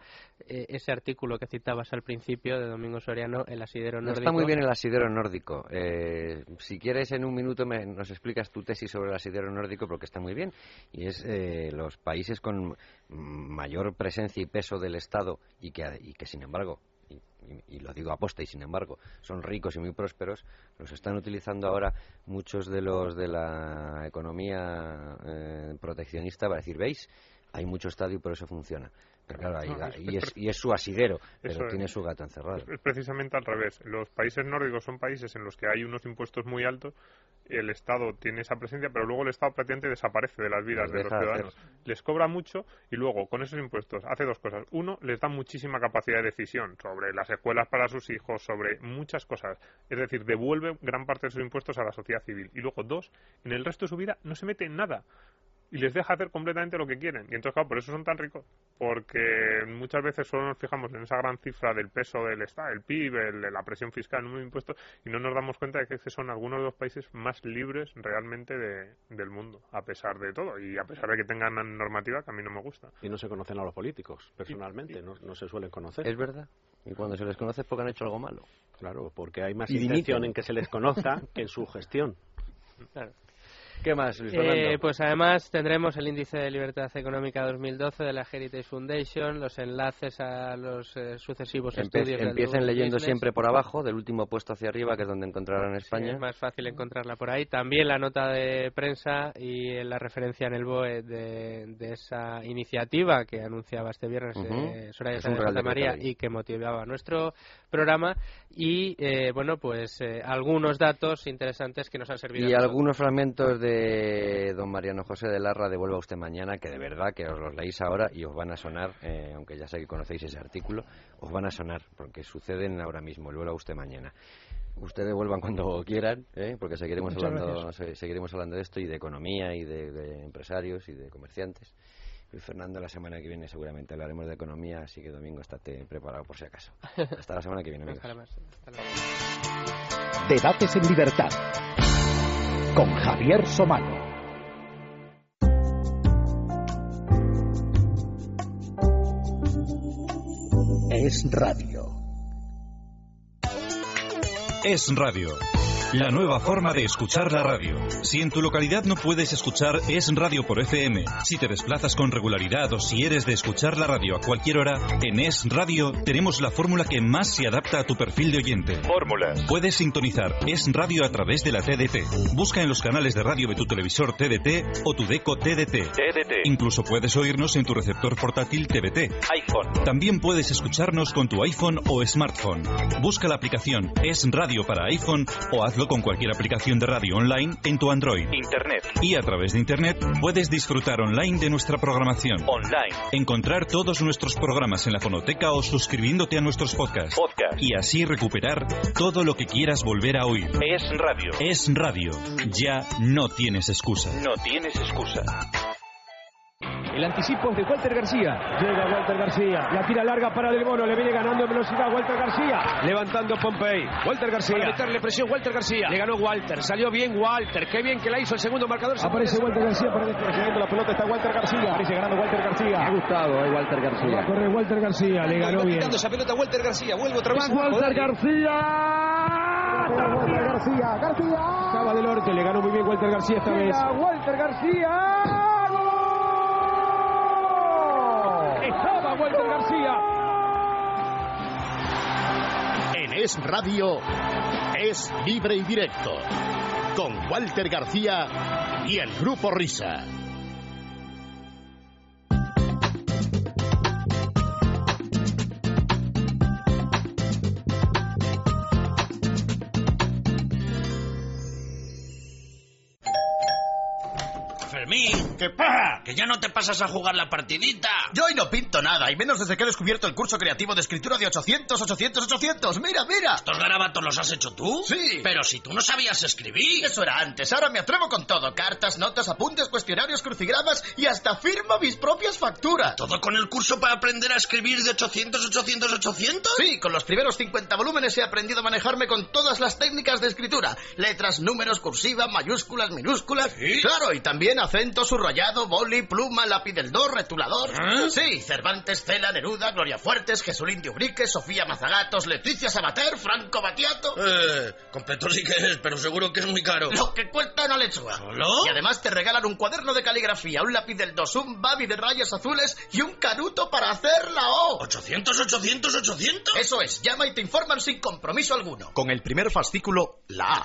Speaker 3: eh, ese artículo que citabas al principio de Domingo Soriano, El asidero
Speaker 2: No
Speaker 3: nórdico.
Speaker 2: está muy bien el asidero nórdico. Eh, si quieres, en un minuto me- nos explicas tu tesis sobre el asidero nórdico, porque está muy bien. Y es eh, los países con mayor presencia y peso del Estado y que, y que sin embargo, y, y- lo digo aposta y sin embargo, son ricos y muy prósperos, los están utilizando ahora muchos de los de la economía eh, proteccionista para decir, ¿veis? Hay mucho Estado y por eso funciona. Claro, ahí-
Speaker 4: No, es-
Speaker 2: y, es, y es su asidero, pero
Speaker 4: es.
Speaker 2: tiene su gato encerrado.
Speaker 4: Es precisamente al revés. Los países nórdicos son países en los que hay unos impuestos muy altos, el Estado tiene esa presencia, pero luego el Estado prácticamente desaparece de las vidas
Speaker 2: Les
Speaker 4: de los
Speaker 2: hacer.
Speaker 4: ciudadanos. Les cobra mucho y luego con esos impuestos hace dos cosas. Uno, les da muchísima capacidad de decisión sobre las escuelas para sus hijos, sobre muchas cosas. Es decir, devuelve gran parte de sus impuestos a la sociedad civil. Y luego, dos, en el resto de su vida no se mete en nada y les deja hacer completamente lo que quieren. Y entonces, claro, por eso son tan ricos. Porque muchas veces solo nos fijamos en esa gran cifra del peso del Estado, el PIB, el- la presión fiscal, el número de impuestos, y no nos damos cuenta de que son algunos de los países más libres realmente de- del mundo, a pesar de todo. Y a pesar de que tengan una normativa que a mí no me gusta.
Speaker 6: Y no se conocen a los políticos, personalmente, no, no se suelen conocer.
Speaker 2: Es verdad. Y cuando se les conoce es porque han hecho algo malo.
Speaker 6: Claro, porque hay más intención en que se les conozca que en su gestión.
Speaker 3: Claro.
Speaker 2: ¿Qué más, Luis
Speaker 3: Eh, pues además tendremos el índice de libertad económica 2012 de la Heritage Foundation, los enlaces a los eh, sucesivos
Speaker 2: Empe-
Speaker 3: estudios
Speaker 2: empiecen leyendo
Speaker 3: Business.
Speaker 2: siempre por abajo, del último puesto hacia arriba, que es donde encontrarán
Speaker 3: Sí,
Speaker 2: España.
Speaker 3: es más fácil encontrarla por ahí. También la nota de prensa y la referencia en el BOE de, de esa iniciativa que anunciaba este viernes
Speaker 2: Ujú.
Speaker 3: eh, Soraya
Speaker 2: Es
Speaker 3: de Santa María y que motivaba nuestro programa. Y, eh, bueno, pues eh, algunos datos interesantes que nos han servido.
Speaker 2: Y algunos fragmentos de don Mariano José de Larra, devuelva usted mañana, que de verdad que os los leéis ahora y os van a sonar, eh, aunque ya sé que conocéis ese artículo, os van a sonar, porque suceden ahora mismo, vuelva usted mañana. Ustedes devuelvan cuando quieran, ¿eh? porque seguiremos
Speaker 7: Muchas
Speaker 2: hablando,
Speaker 7: gracias.
Speaker 2: seguiremos hablando de esto y de economía y de, de empresarios y de comerciantes. Luis Fernando, la semana que viene seguramente hablaremos de economía, así que domingo estate preparado por si acaso. Hasta la semana que viene, amigos.
Speaker 3: Hasta.
Speaker 1: Debates en libertad con Javier Somano. Es radio.
Speaker 13: Es Radio. La nueva forma de escuchar la radio. Si en tu localidad no puedes escuchar Es Radio por FM, si te desplazas con regularidad o si eres de escuchar la radio a cualquier hora, en Es Radio tenemos la fórmula que más se adapta a tu perfil de oyente. Fórmulas. Puedes sintonizar Es Radio a través de la TDT. Busca en los canales de radio de tu televisor TDT o tu deco TDT. Incluso puedes oírnos en tu receptor portátil TBT. iPhone. También puedes escucharnos con tu iPhone o smartphone. Busca la aplicación Es Radio para iPhone o hazlo Hazlo con cualquier aplicación de radio online en tu Android.
Speaker 15: Internet.
Speaker 13: Y a través de Internet puedes disfrutar online de nuestra programación.
Speaker 15: Online.
Speaker 13: Encontrar todos nuestros programas en la fonoteca o suscribiéndote a nuestros podcasts.
Speaker 15: Podcast.
Speaker 13: Y así recuperar todo lo que quieras volver a oír.
Speaker 15: Es radio.
Speaker 13: Es radio. Ya no tienes excusa.
Speaker 15: No tienes excusa.
Speaker 16: El anticipo es de Walter García. Llega Walter García. La tira larga para Del Bono. Le viene ganando en velocidad Walter García. Levantando Pompey. Walter García. Para meterle presión Walter García. Le ganó Walter. Salió bien Walter. Qué bien que la hizo el segundo marcador. Aparece Walter García para recibiendo la pelota. Está Walter García. Aparece ganando Walter García.
Speaker 17: Me ha gustado eh, Walter García.
Speaker 16: Corre Walter García. Le ganó bien.
Speaker 17: esa pelota Walter García. Vuelve otra vez.
Speaker 16: Walter García. Walter García. García. Estaba del norte. Le ganó muy bien Walter García esta vez. Walter García. Estaba Walter García.
Speaker 18: En Es Radio, es libre y directo. Con Walter García y el Grupo Risa.
Speaker 8: ¿Qué pasa? Que ya no te pasas a jugar la partidita.
Speaker 9: Yo hoy no pinto nada, y menos desde que he descubierto el curso creativo de escritura de 800, 800, 800. Mira, mira.
Speaker 8: ¿Estos garabatos los has hecho tú?
Speaker 9: Sí.
Speaker 8: Pero si tú no sabías escribir.
Speaker 9: Eso era antes, ahora me atrevo con todo. Cartas, notas, apuntes, cuestionarios, crucigramas y hasta firmo mis propias facturas.
Speaker 8: ¿Todo con el curso para aprender a escribir de 800, 800, 800?
Speaker 9: Sí, con los primeros 50 volúmenes he aprendido a manejarme con todas las técnicas de escritura. Letras, números, cursiva, mayúsculas, minúsculas.
Speaker 8: ¿Sí?
Speaker 9: Claro, y también acento, subrayado, boli, pluma, lápiz del do, retulador.
Speaker 8: ¿Eh?
Speaker 9: Sí, Cervantes, Cela, Neruda, Gloria Fuertes, Jesulín de Ubrique, Sofía Mazagatos, Leticia Sabater, Franco Batiato.
Speaker 8: Eh, completo sí que es, pero seguro que es muy caro.
Speaker 9: Lo que cuesta una lechuga.
Speaker 8: ¿Solo?
Speaker 9: Y además te regalan un cuaderno de caligrafía, un lápiz del dos, un babi de rayas azules y un canuto para hacer la O.
Speaker 8: 800, 800, 800.
Speaker 9: Eso es, llama y te informan sin compromiso alguno.
Speaker 18: Con el primer fascículo, la A.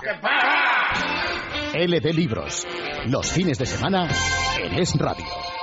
Speaker 18: LD Libros. Los fines de semana en Es Radio.